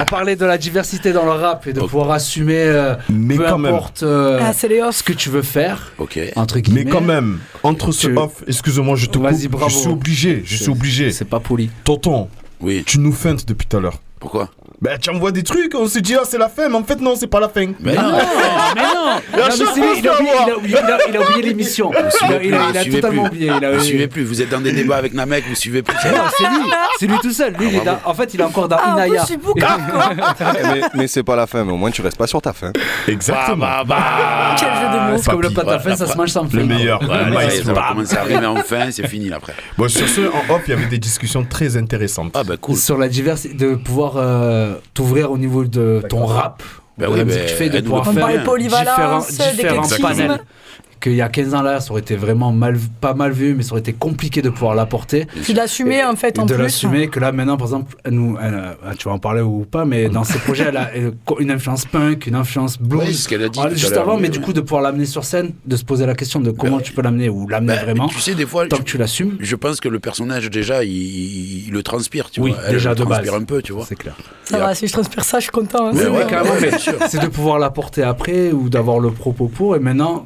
[SPEAKER 7] On parlait de la diversité dans le rap et de pouvoir assumer euh, peu
[SPEAKER 2] quand même.
[SPEAKER 7] importe euh,
[SPEAKER 9] Ah,
[SPEAKER 7] ce que tu veux faire.
[SPEAKER 8] Ok.
[SPEAKER 7] Entre guillemets.
[SPEAKER 2] Mais quand même, entre ce
[SPEAKER 7] Tu-
[SPEAKER 2] off, excuse-moi, je te coupe,
[SPEAKER 7] Vas-y, bravo.
[SPEAKER 2] je suis obligé, je suis obligé.
[SPEAKER 7] C'est pas poli.
[SPEAKER 2] Tonton,
[SPEAKER 8] Oui.
[SPEAKER 2] tu nous feintes depuis tout à l'heure.
[SPEAKER 8] Pourquoi?
[SPEAKER 2] Bah tu envoies des trucs, on se dit ah c'est la fin, mais en fait non c'est pas la fin.
[SPEAKER 8] Mais
[SPEAKER 7] Ah
[SPEAKER 8] non.
[SPEAKER 7] non, mais non, il a oublié, l'émission. Il a,
[SPEAKER 8] suivez
[SPEAKER 7] il a-
[SPEAKER 8] plus,
[SPEAKER 7] il a
[SPEAKER 8] suivez
[SPEAKER 7] totalement
[SPEAKER 8] plus.
[SPEAKER 7] oublié. Il a,
[SPEAKER 8] Vous suivez plus, vous êtes dans des débats avec Namek, vous suivez plus.
[SPEAKER 7] Mais non, c'est lui, c'est lui tout seul. Lui, il est dans- en fait, il est encore dans
[SPEAKER 9] Ah, en
[SPEAKER 7] Inaya.
[SPEAKER 25] mais mais c'est pas la fin, mais au moins tu restes pas sur ta fin.
[SPEAKER 2] Exactement.
[SPEAKER 8] Bah, bah, bah.
[SPEAKER 9] Quel jeu de mots.
[SPEAKER 7] C'est comme le pâte à fin, ça se mange sans fin.
[SPEAKER 2] Le meilleur.
[SPEAKER 8] Ça va commencer à arriver enfin, c'est fini après.
[SPEAKER 2] Bon sur ce en off il y avait des discussions très intéressantes.
[SPEAKER 8] Ah bah cool.
[SPEAKER 7] Sur la diversité, de pouvoir euh, t'ouvrir au niveau de ton rap. De
[SPEAKER 8] oui,
[SPEAKER 7] la musique que tu fais, de pouvoir faire différents, différents panels. Qu'il y a 15 ans là, ça aurait été vraiment mal, pas mal vu, mais ça aurait été compliqué de pouvoir l'apporter.
[SPEAKER 9] Puis l'assumer en fait
[SPEAKER 7] Et
[SPEAKER 9] en
[SPEAKER 7] de
[SPEAKER 9] plus.
[SPEAKER 7] l'assumer que là maintenant par exemple elle nous elle, euh, tu vas en parler ou pas mais dans ses projets elle a une influence punk une influence blues
[SPEAKER 8] Oui, c'est ce qu'elle a dit
[SPEAKER 7] Ah, juste avant mais du coup de pouvoir l'amener sur scène de se poser la question de comment tu peux l'amener ou l'amener
[SPEAKER 8] Bah,
[SPEAKER 7] vraiment
[SPEAKER 8] Tu sais, des fois,
[SPEAKER 7] tant
[SPEAKER 8] je,
[SPEAKER 7] que tu l'assumes
[SPEAKER 8] je pense que le personnage, déjà, il, il- il le transpire, tu
[SPEAKER 7] Oui,
[SPEAKER 8] vois. Elle
[SPEAKER 7] déjà
[SPEAKER 8] le
[SPEAKER 7] de
[SPEAKER 8] transpire
[SPEAKER 7] base.
[SPEAKER 8] un peu, tu vois.
[SPEAKER 7] c'est clair
[SPEAKER 9] Ça va, si je transpire ça, je suis content. hein.
[SPEAKER 8] Ouais, ouais,
[SPEAKER 7] c'est de pouvoir l'apporter après ou d'avoir le propos pour et maintenant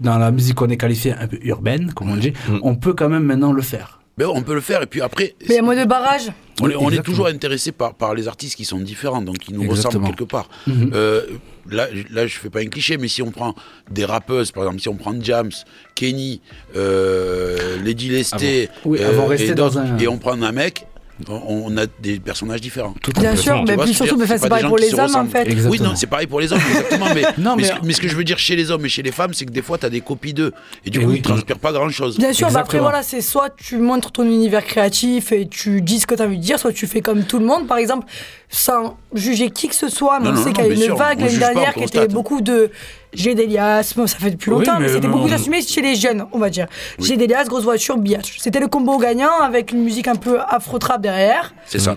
[SPEAKER 7] dans la musique qu'on est qualifiée un peu urbaine comme on dit
[SPEAKER 8] Mm.
[SPEAKER 7] on peut quand même maintenant le faire
[SPEAKER 8] Mais on peut le faire, et puis après,
[SPEAKER 9] Mais il y a moins de barrage.
[SPEAKER 8] on, est, on est
[SPEAKER 7] Exactement.
[SPEAKER 8] toujours intéressé par, par les artistes qui sont différents, donc qui nous
[SPEAKER 7] Exactement.
[SPEAKER 8] ressemblent quelque part.
[SPEAKER 7] Mhm.
[SPEAKER 8] Euh, là, là, je fais pas un cliché, mais si on prend des rappeuses, par exemple, si on prend Jams, Kenny, euh, Lady Lesté,
[SPEAKER 7] oui,
[SPEAKER 8] et,
[SPEAKER 7] dans un-
[SPEAKER 8] et on prend un mec, on, a des personnages différents.
[SPEAKER 9] Bien sûr, mais
[SPEAKER 8] vois
[SPEAKER 9] puis surtout, mais c'est
[SPEAKER 8] pas
[SPEAKER 9] pareil pour les hommes en fait.
[SPEAKER 8] Oui, non, c'est pareil pour les hommes, exactement. Mais,
[SPEAKER 7] Non,
[SPEAKER 8] mais,
[SPEAKER 7] mais-
[SPEAKER 8] ce, que- mais ce que je veux dire chez les hommes et chez les femmes, c'est que des fois, tu as des copies d'eux. Et du
[SPEAKER 7] Et
[SPEAKER 8] coup,
[SPEAKER 7] oui.
[SPEAKER 8] ils transpirent pas grand-chose.
[SPEAKER 9] Bien sûr, bah après voilà, c'est soit tu montres ton univers créatif et tu dis ce que tu as envie de dire, soit tu fais comme tout le monde, par exemple, sans juger qui que ce soit. Mais
[SPEAKER 8] Non,
[SPEAKER 9] on
[SPEAKER 8] non,
[SPEAKER 9] sait qu'il y a une
[SPEAKER 8] sûr,
[SPEAKER 9] vague l'année dernière qui était beaucoup de j'ai des liasses, bon, ça fait depuis
[SPEAKER 7] Oui,
[SPEAKER 9] longtemps, mais,
[SPEAKER 7] mais
[SPEAKER 9] c'était beaucoup assumé chez les jeunes, on va dire. J'ai des liasses, grosse voiture, biatch. C'était le combo gagnant avec une musique un peu afro-trap derrière.
[SPEAKER 8] C'est ça.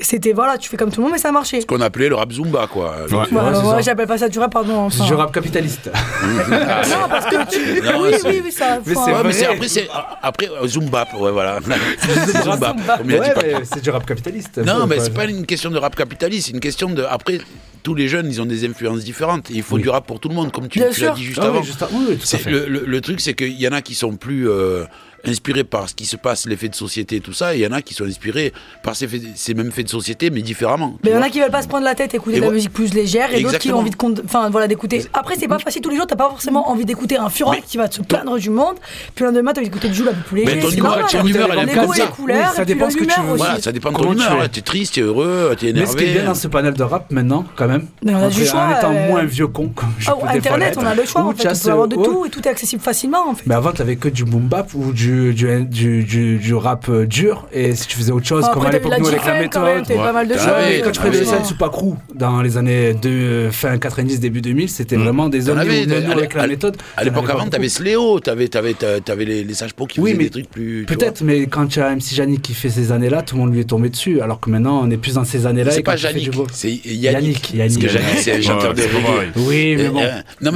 [SPEAKER 9] C'était voilà, tu fais comme tout le monde, mais ça marchait.
[SPEAKER 8] Ce qu'on appelait le rap Zumba, quoi.
[SPEAKER 7] Ouais,
[SPEAKER 9] ouais,
[SPEAKER 7] ça.
[SPEAKER 9] j'appelle pas ça du rap, pardon. enfin.
[SPEAKER 7] du rap capitaliste
[SPEAKER 9] Non, parce que tu.
[SPEAKER 8] Non,
[SPEAKER 9] oui, oui, oui, ça.
[SPEAKER 7] Mais
[SPEAKER 9] enfin,
[SPEAKER 8] Ouais, après, c'est après euh, Zumba, ouais, voilà. Zumba,
[SPEAKER 7] ouais c'est du rap capitaliste
[SPEAKER 8] Non, mais c'est pas une question de rap capitaliste, c'est une question de. Après, tous les jeunes, ils ont des influences différentes. Et il faut
[SPEAKER 7] Oui.
[SPEAKER 8] du rap pour tout le monde, comme tu, l'as dit juste
[SPEAKER 7] Ah oui,
[SPEAKER 8] avant.
[SPEAKER 7] juste à- oui, oui, tout à
[SPEAKER 8] C'est-
[SPEAKER 7] fait.
[SPEAKER 8] le, le- le truc, c'est qu'il y en a qui sont plus euh, inspirés par ce qui se passe, l'effet de société et tout ça, et il y en a qui sont inspirés par ces, faits- ces mêmes faits de société, mais différemment.
[SPEAKER 9] Mais il y en a qui veulent pas se prendre la tête, écouter
[SPEAKER 8] Et
[SPEAKER 9] de la musique plus légère, et d'autres qui ont envie de, enfin voilà, d'écouter. Après, c'est pas facile tous les jours. T'as pas forcément envie d'écouter un
[SPEAKER 8] Mais-
[SPEAKER 9] qui va te plaindre du monde. Puis le lendemain, t'as envie d'écouter du Joule un peu plus léger.
[SPEAKER 8] Mais ton humeur- ton humeur, elle est
[SPEAKER 9] Les
[SPEAKER 8] comme ça.
[SPEAKER 9] les couleurs,
[SPEAKER 7] Oui, ça dépend ce que tu veux.
[SPEAKER 8] Voilà, ça dépend de ton humeur. T'es triste, t'es heureux, t'es énervé.
[SPEAKER 7] mais ce qui est bien dans ce panel de rap maintenant, quand même, en étant
[SPEAKER 9] euh,
[SPEAKER 7] moins vieux con, je fois
[SPEAKER 9] Internet, on a le choix. on peut avoir de tout et tout est accessible facilement. En fait.
[SPEAKER 7] Mais avant, t'avais que du boom bap ou du, du, du, du, du rap euh, dur. Et si tu faisais autre chose, comme à l'époque, nous, avec la
[SPEAKER 9] G-Funk quand même,
[SPEAKER 7] méthode.
[SPEAKER 9] pas mal de choses.
[SPEAKER 7] quand tu
[SPEAKER 8] Ah
[SPEAKER 7] fais des scènes sous pas crew dans les années de, fin 90, début 2000, c'était vraiment des
[SPEAKER 8] à
[SPEAKER 7] avec la méthode.
[SPEAKER 8] À l'époque avant, t'avais. Sléo, t'avais, t'avais, t'avais les, les sages qui
[SPEAKER 7] Oui,
[SPEAKER 8] faisaient
[SPEAKER 7] mais
[SPEAKER 8] des trucs plus.
[SPEAKER 7] Peut-être, mais quand tu as MC Yannick qui fait ces années-là, tout le monde lui est tombé dessus. Alors que maintenant, on est plus dans ces années-là.
[SPEAKER 8] C'est pas
[SPEAKER 7] beau-
[SPEAKER 8] c'est Yannick.
[SPEAKER 7] Yannick,
[SPEAKER 8] Ouais,
[SPEAKER 7] Yannick.
[SPEAKER 8] Parce que Yannick, c'est un chanteur de reggae.
[SPEAKER 7] Oui, mais
[SPEAKER 8] Et,
[SPEAKER 7] bon.
[SPEAKER 8] euh, non,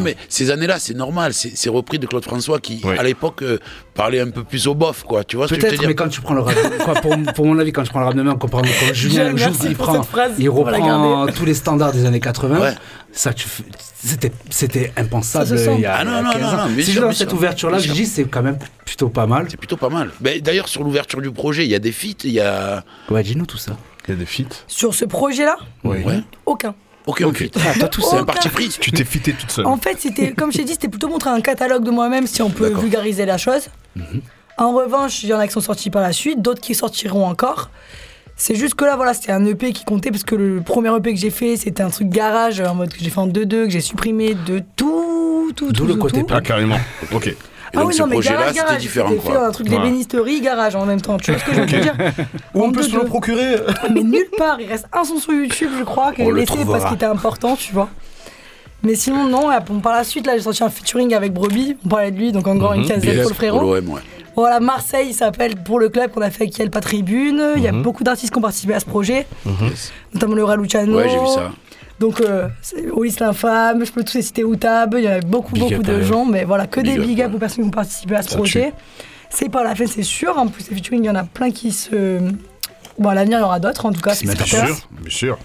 [SPEAKER 8] mais, ces années-là, c'est normal. C'est c'est repris de Claude François qui, à l'époque, euh, parlait un peu plus au bof, quoi. Tu vois ce que je veux
[SPEAKER 7] Peut-être,
[SPEAKER 8] dire
[SPEAKER 7] mais quand tu prends le rap, quoi, pour, pour mon avis, quand je prends le rap de main, qu'on prend comme Julien, juste, il prend,
[SPEAKER 9] phrase,
[SPEAKER 7] reprend tous les standards des années 80.
[SPEAKER 8] Ouais.
[SPEAKER 7] Ça, c'était, c'était impensable
[SPEAKER 8] Ça se sent.
[SPEAKER 7] il y a,
[SPEAKER 8] Ah non,
[SPEAKER 7] il y a
[SPEAKER 8] non,
[SPEAKER 7] 15
[SPEAKER 8] non,
[SPEAKER 7] ans.
[SPEAKER 8] non, bien
[SPEAKER 7] Si je dans cette ouverture-là, je dis, c'est quand même plutôt pas mal.
[SPEAKER 8] C'est plutôt pas mal. Mais D'ailleurs, sur l'ouverture du projet, il y a des feats, il y a.
[SPEAKER 7] Ouais, dis-nous tout ça.
[SPEAKER 2] Il y a des feats.
[SPEAKER 9] Sur ce projet-là,
[SPEAKER 2] Oui.
[SPEAKER 9] aucun.
[SPEAKER 8] Aucun feat.
[SPEAKER 7] Ah, toi, tout
[SPEAKER 9] Aucun
[SPEAKER 8] parti pris.
[SPEAKER 2] Tu t'es fité toute seule.
[SPEAKER 9] En fait, c'était, comme je t'ai dit, c'était plutôt montrer un catalogue de moi-même si on peut vulgariser la chose.
[SPEAKER 2] Mhm.
[SPEAKER 9] En revanche, il y en a qui sont sortis par la suite, d'autres qui sortiront encore. C'est juste que là, voilà, c'était un EP qui comptait parce que le premier EP que j'ai fait, c'était un truc garage en mode que j'ai fait en 2-2, que j'ai supprimé de tout, tout,
[SPEAKER 7] D'où
[SPEAKER 9] tout.
[SPEAKER 7] le
[SPEAKER 9] tout,
[SPEAKER 7] côté
[SPEAKER 9] tout.
[SPEAKER 2] Ah, carrément. Ok.
[SPEAKER 8] Et donc, ce projet-là, c'était différent, quoi.
[SPEAKER 9] un truc
[SPEAKER 2] Ouais.
[SPEAKER 9] d'ébénisterie, garage en même temps. Tu vois ce que je veux dire
[SPEAKER 2] Où on
[SPEAKER 9] En
[SPEAKER 2] peut se le
[SPEAKER 9] 2-2.
[SPEAKER 2] procurer
[SPEAKER 9] Mais nulle part. Il reste un son sur YouTube, je crois, que j'ai laissé parce qu'il était important, tu vois. Mais sinon, non. par la suite, là, j'ai sorti un featuring avec Brebis. On parlait de lui, donc encore une
[SPEAKER 8] Mhm.
[SPEAKER 9] casette
[SPEAKER 8] Yes,
[SPEAKER 9] pour le frérot.
[SPEAKER 8] ouais.
[SPEAKER 9] Voilà, Marseille il s'appelle pour le club qu'on a fait avec Yelpa Tribune. Il y a
[SPEAKER 8] Mhm.
[SPEAKER 9] beaucoup d'artistes qui ont participé à ce projet, notamment le Raluciano.
[SPEAKER 8] Ouais, j'ai vu ça.
[SPEAKER 9] Donc, euh, Olis l'infâme, je peux tous les citer Outab. Il y a beaucoup,
[SPEAKER 8] Big
[SPEAKER 9] beaucoup
[SPEAKER 8] up,
[SPEAKER 9] de
[SPEAKER 8] ouais.
[SPEAKER 9] gens, mais voilà, que
[SPEAKER 8] Big
[SPEAKER 9] des
[SPEAKER 8] up,
[SPEAKER 9] big up aux personnes qui ont participé à ce
[SPEAKER 2] Ça
[SPEAKER 9] projet. C'est pas la fin, c'est sûr. En plus, ces featuring, il y en a plein qui se. Bon, à l'avenir, il y en aura d'autres, en tout cas. c'est
[SPEAKER 2] sûr, bien sûr.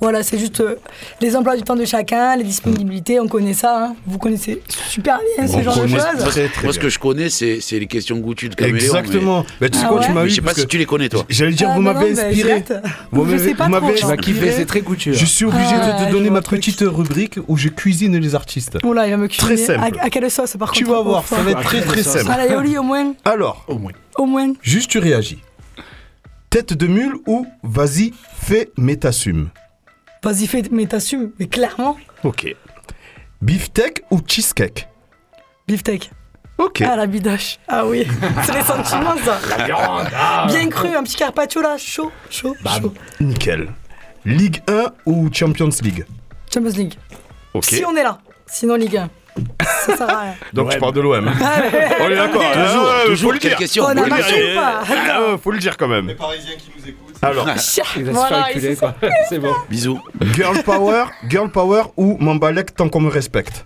[SPEAKER 9] Voilà, c'est juste euh, les emplois du temps de chacun, les disponibilités, on connaît ça. hein. Vous connaissez super bien ce
[SPEAKER 2] On
[SPEAKER 9] genre de choses.
[SPEAKER 8] Moi,
[SPEAKER 2] Très, très
[SPEAKER 8] moi, ce que je connais, c'est les questions goûtues de Caméléon.
[SPEAKER 2] Exactement.
[SPEAKER 8] Mais...
[SPEAKER 2] Bah, tu sais
[SPEAKER 9] Ah
[SPEAKER 2] quoi,
[SPEAKER 9] ouais
[SPEAKER 2] tu m'as
[SPEAKER 8] Mais
[SPEAKER 2] eu
[SPEAKER 8] je sais pas si tu les connais, toi.
[SPEAKER 2] J'allais dire,
[SPEAKER 9] Ah,
[SPEAKER 2] vous m'avez
[SPEAKER 9] bah,
[SPEAKER 2] inspiré. Vous
[SPEAKER 9] Je
[SPEAKER 2] m'avez-.
[SPEAKER 7] Tu vas kiffer, c'est très couture.
[SPEAKER 2] Je suis obligé
[SPEAKER 9] Ah,
[SPEAKER 2] de te donner
[SPEAKER 9] vois
[SPEAKER 2] ma petite rubrique où je cuisine les artistes.
[SPEAKER 9] Oula, il va me
[SPEAKER 2] Très
[SPEAKER 9] cuisiner.
[SPEAKER 2] simple.
[SPEAKER 9] À, à quelle sauce, par
[SPEAKER 2] Tu
[SPEAKER 9] contre
[SPEAKER 2] vas voir,
[SPEAKER 9] au
[SPEAKER 2] ça va être très très simple.
[SPEAKER 9] À la Yoli, au moins.
[SPEAKER 2] Alors,
[SPEAKER 9] Au moins.
[SPEAKER 2] juste tu réagis. Tête de mule ou vas-y, fais, mais t'assumes.
[SPEAKER 9] Vas-y, fais, mais t'assumes. Mais clairement,
[SPEAKER 2] Ok. Beefsteak ou cheesecake?
[SPEAKER 9] Beefsteak.
[SPEAKER 2] Ok.
[SPEAKER 9] Ah, la bidache. Ah oui, c'est les sentiments, ça.
[SPEAKER 2] La viande, ah.
[SPEAKER 9] Bien cru, un petit carpaccio là, chaud, chaud, chaud.
[SPEAKER 2] Nickel. Ligue 1 ou Champions League?
[SPEAKER 9] Champions League.
[SPEAKER 2] Ok.
[SPEAKER 9] Si on est là. Sinon, Ligue 1. Ça sert à rien.
[SPEAKER 2] Donc tu parles de l'OM.
[SPEAKER 9] Ah.
[SPEAKER 2] On est d'accord.
[SPEAKER 8] Toujours,
[SPEAKER 2] Ah,
[SPEAKER 8] toujours,
[SPEAKER 2] faut le dire.
[SPEAKER 8] question
[SPEAKER 9] On a
[SPEAKER 2] Faut le dire.
[SPEAKER 9] pas
[SPEAKER 2] Faut le dire quand même.
[SPEAKER 25] Parisiens qui nous écoutent.
[SPEAKER 2] Alors,
[SPEAKER 7] Il va se
[SPEAKER 9] Voilà,
[SPEAKER 7] faire
[SPEAKER 9] ils
[SPEAKER 7] reculer,
[SPEAKER 9] se
[SPEAKER 7] quoi. C'est bon.
[SPEAKER 8] Bisous.
[SPEAKER 2] girl power, girl power ou m'embalek tant qu'on me respecte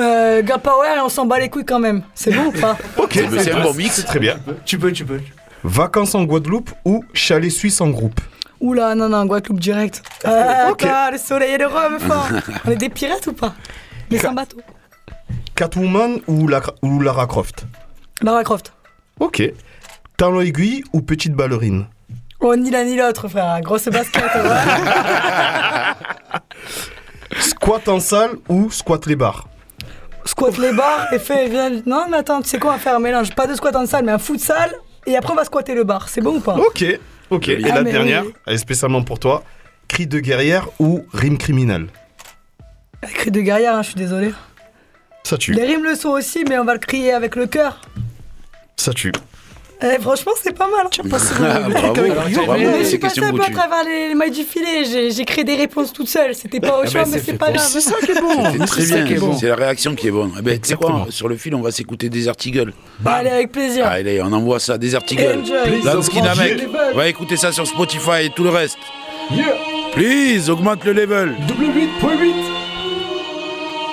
[SPEAKER 9] Euh, Girl Power et on s'en bat les couilles quand même. C'est bon ou pas
[SPEAKER 2] Ok,
[SPEAKER 8] C'est- c'est un bon mix.
[SPEAKER 2] C'est très bien.
[SPEAKER 7] Tu peux, tu peux.
[SPEAKER 2] Vacances en Guadeloupe ou chalet suisse en groupe
[SPEAKER 9] Oula, non, non, Guadeloupe direct. Euh,
[SPEAKER 2] Ok.
[SPEAKER 9] quoi, le soleil et le rhum, enfin. On est des pirates ou pas Mais sans bateau.
[SPEAKER 2] Catwoman ou, la, ou Lara Croft
[SPEAKER 9] Lara Croft.
[SPEAKER 2] Ok. Talon aiguille ou petite ballerine
[SPEAKER 9] Oh, ni l'un ni l'autre, frère. Grosse basket, ouais.
[SPEAKER 2] Squat en salle ou squat les bars
[SPEAKER 9] Squat les bars et fait, viens. Non, mais attends, tu sais quoi, on va faire un mélange. Pas de squat en salle, mais un futsal. Et après, on va squatter le bar. C'est bon ou pas
[SPEAKER 2] Ok, ok. Et
[SPEAKER 9] Ah,
[SPEAKER 2] la dernière,
[SPEAKER 9] oui.
[SPEAKER 2] elle est spécialement pour toi. Cri de guerrière ou rime criminelle
[SPEAKER 9] Cri de guerrière, hein, je suis désolé.
[SPEAKER 2] Ça tue.
[SPEAKER 9] Les rimes le sont aussi, mais on va le crier avec le cœur.
[SPEAKER 2] Ça tue.
[SPEAKER 9] Eh, franchement, c'est pas mal. Mais je suis passée un peu à travers les, les mailles du filet. J'ai- J'ai créé des réponses toute seule. C'était pas au
[SPEAKER 7] Ah
[SPEAKER 9] choix,
[SPEAKER 7] ben,
[SPEAKER 9] mais
[SPEAKER 7] c'est
[SPEAKER 9] pas grave.
[SPEAKER 2] C'est ça qui est bon.
[SPEAKER 8] C'est très
[SPEAKER 7] ça qui est
[SPEAKER 8] bien,
[SPEAKER 7] bon.
[SPEAKER 8] c'est la réaction qui est bonne. Eh ben, tu sais quoi, sur le fil, on va s'écouter Desert Eagle.
[SPEAKER 9] Allez, avec plaisir.
[SPEAKER 8] Allez, on envoie ça, Eagle.
[SPEAKER 9] Enjoy.
[SPEAKER 8] Lansky Namek.
[SPEAKER 9] Level.
[SPEAKER 8] Va écouter ça sur Spotify et tout le reste. Please, augmente le level.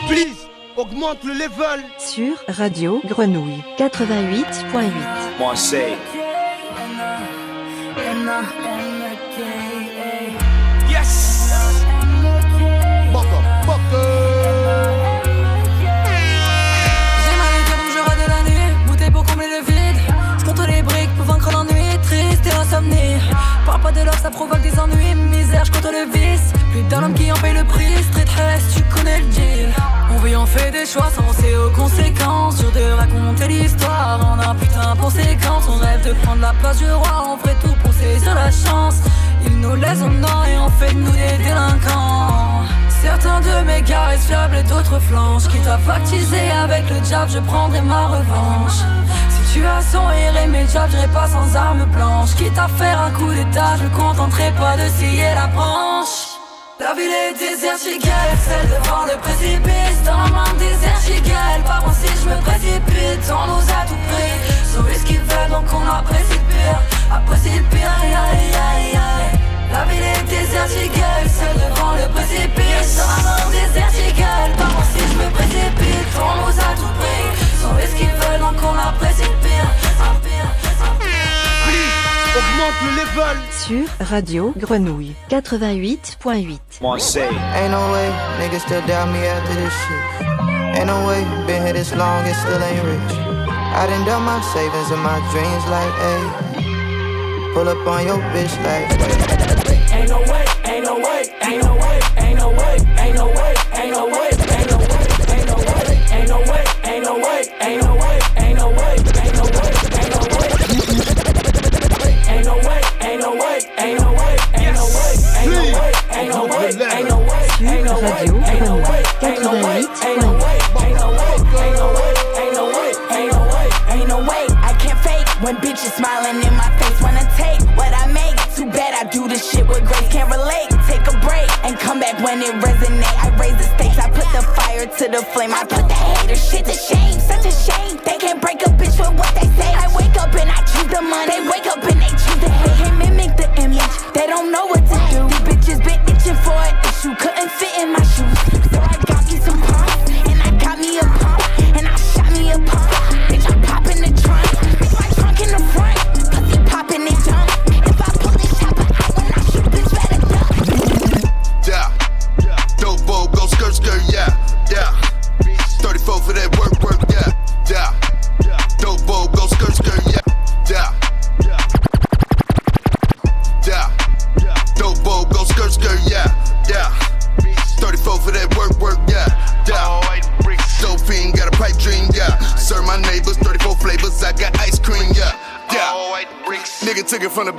[SPEAKER 3] Please, augmente le level.
[SPEAKER 5] Sur Radio Grenouille 88.8.
[SPEAKER 24] Moi, c'est.
[SPEAKER 23] Yes.
[SPEAKER 22] J'ai mal au cœur donc je râle la nuit Bouteille pour combler le vide Je compte les briques pour vaincre l'ennui Triste et insomnie Parle pas de l'or ça provoque des ennuis Misère je compte le vice Plus d'un homme qui en paye le prix Street rest tu connais le deal On veut en fait des choix sans penser aux conséquences. Sûr de raconter l'histoire en un putain pour séquence. On rêve de prendre la place du roi On ferait tout pour saisir la chance Ils nous laissent en or et on fait de nous des délinquants. Certains de mes gars restent fiables et d'autres flanches Quitte à factiser avec le diable, je prendrai ma revanche. Situation irrémédiable, j'irai pas sans arme blanche. Quitte à faire un coup d'état, je me contenterai pas de scier la branche la ville est déserte chez celle devant le précipice. Dans la main désert chez par où si je me précipite. On nous a tout pris, sauver ce qu'ils veulent donc on apprécie le pire Apprécie le pire, aïe aïe aïe. La ville est déserte
[SPEAKER 9] chez celle devant le précipice. Dans la main désert chez par où si je me précipite. On nous a tout pris, sauver ce qu'ils veulent donc on apprécie le pire, un pire
[SPEAKER 22] j'y galère,
[SPEAKER 3] level.
[SPEAKER 5] Sur Radio Grenouille 88.8.
[SPEAKER 29] Ain't no way, niggas still doubt me after this shit. Ain't no way, been here this long and still ain't rich. I done done my savings and my dreams like, ayy. Pull up on your bitch like,
[SPEAKER 2] Ain't no way, ain't no way, ain't no way, ain't no way, ain't no way, ain't no way, ain't no way, ain't no way, ain't no way, ain't no way, ain't no way, ain't way ain't no way. Ain't no way. Ain't no way. Ain't no way. Ain't no way.
[SPEAKER 30] I can't fake when bitches smiling in my face. Wanna take what I make. Too bad I do this shit with grace. Can't relate. Take a break and come back when it resonate. I raise the stakes. I put the fire to the flame. I put the hater shit to shame. Such a shame. They can't break a bitch with what they say. I wake up and I choose the money. They wake up and they choose the hate. Can't mimic the image. They don't know what to do. Bitches been itching for an issue. Couldn't fit in my shoes. So I got me some pumps. And I got me a pump. And I shot me a pump. Bitch, I pop in the trunk. Bitch, my trunk in the front. Pussy popping it jump. If I pull this chopper out when I shoot, bitch, better duck.
[SPEAKER 31] Yeah. Dope go skirt, skirt. Yeah.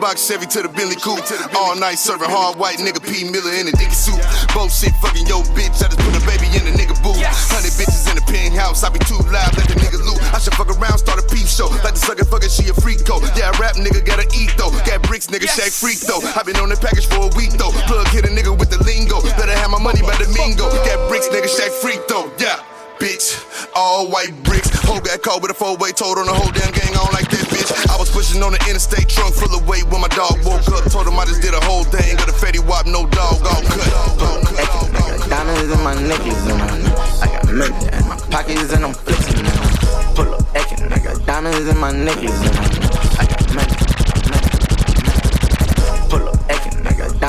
[SPEAKER 31] Box Chevy to the Billy Coupe. All night serving hard white nigga P. Miller in a dicky suit. Bullshit fucking yo bitch. I just put a baby in the nigga booth. Hundred bitches in the penthouse. I be too loud, let the nigga loot. I should fuck around, start a peep show. Like the sucker fucker, she a freak though. Yeah, rap nigga gotta eat though. Got bricks, nigga Shaq freak though. I been on the package for a week though. Plug hit a nigga with the lingo. Better have my money by the mingo. Got bricks, nigga Shaq freak though. Yeah. Bitch, all white bricks. Whole got caught with a four way, told on the whole damn gang on like this, bitch. On the interstate, trunk full of weight when my dog woke up. Told him I just did a whole thing, got a fatty wop, no dog, all cut.
[SPEAKER 29] diamonds in my necklace and I, got money in my pockets and I'm flexing. Pull up acting, I got diamonds in my necklace and I got money.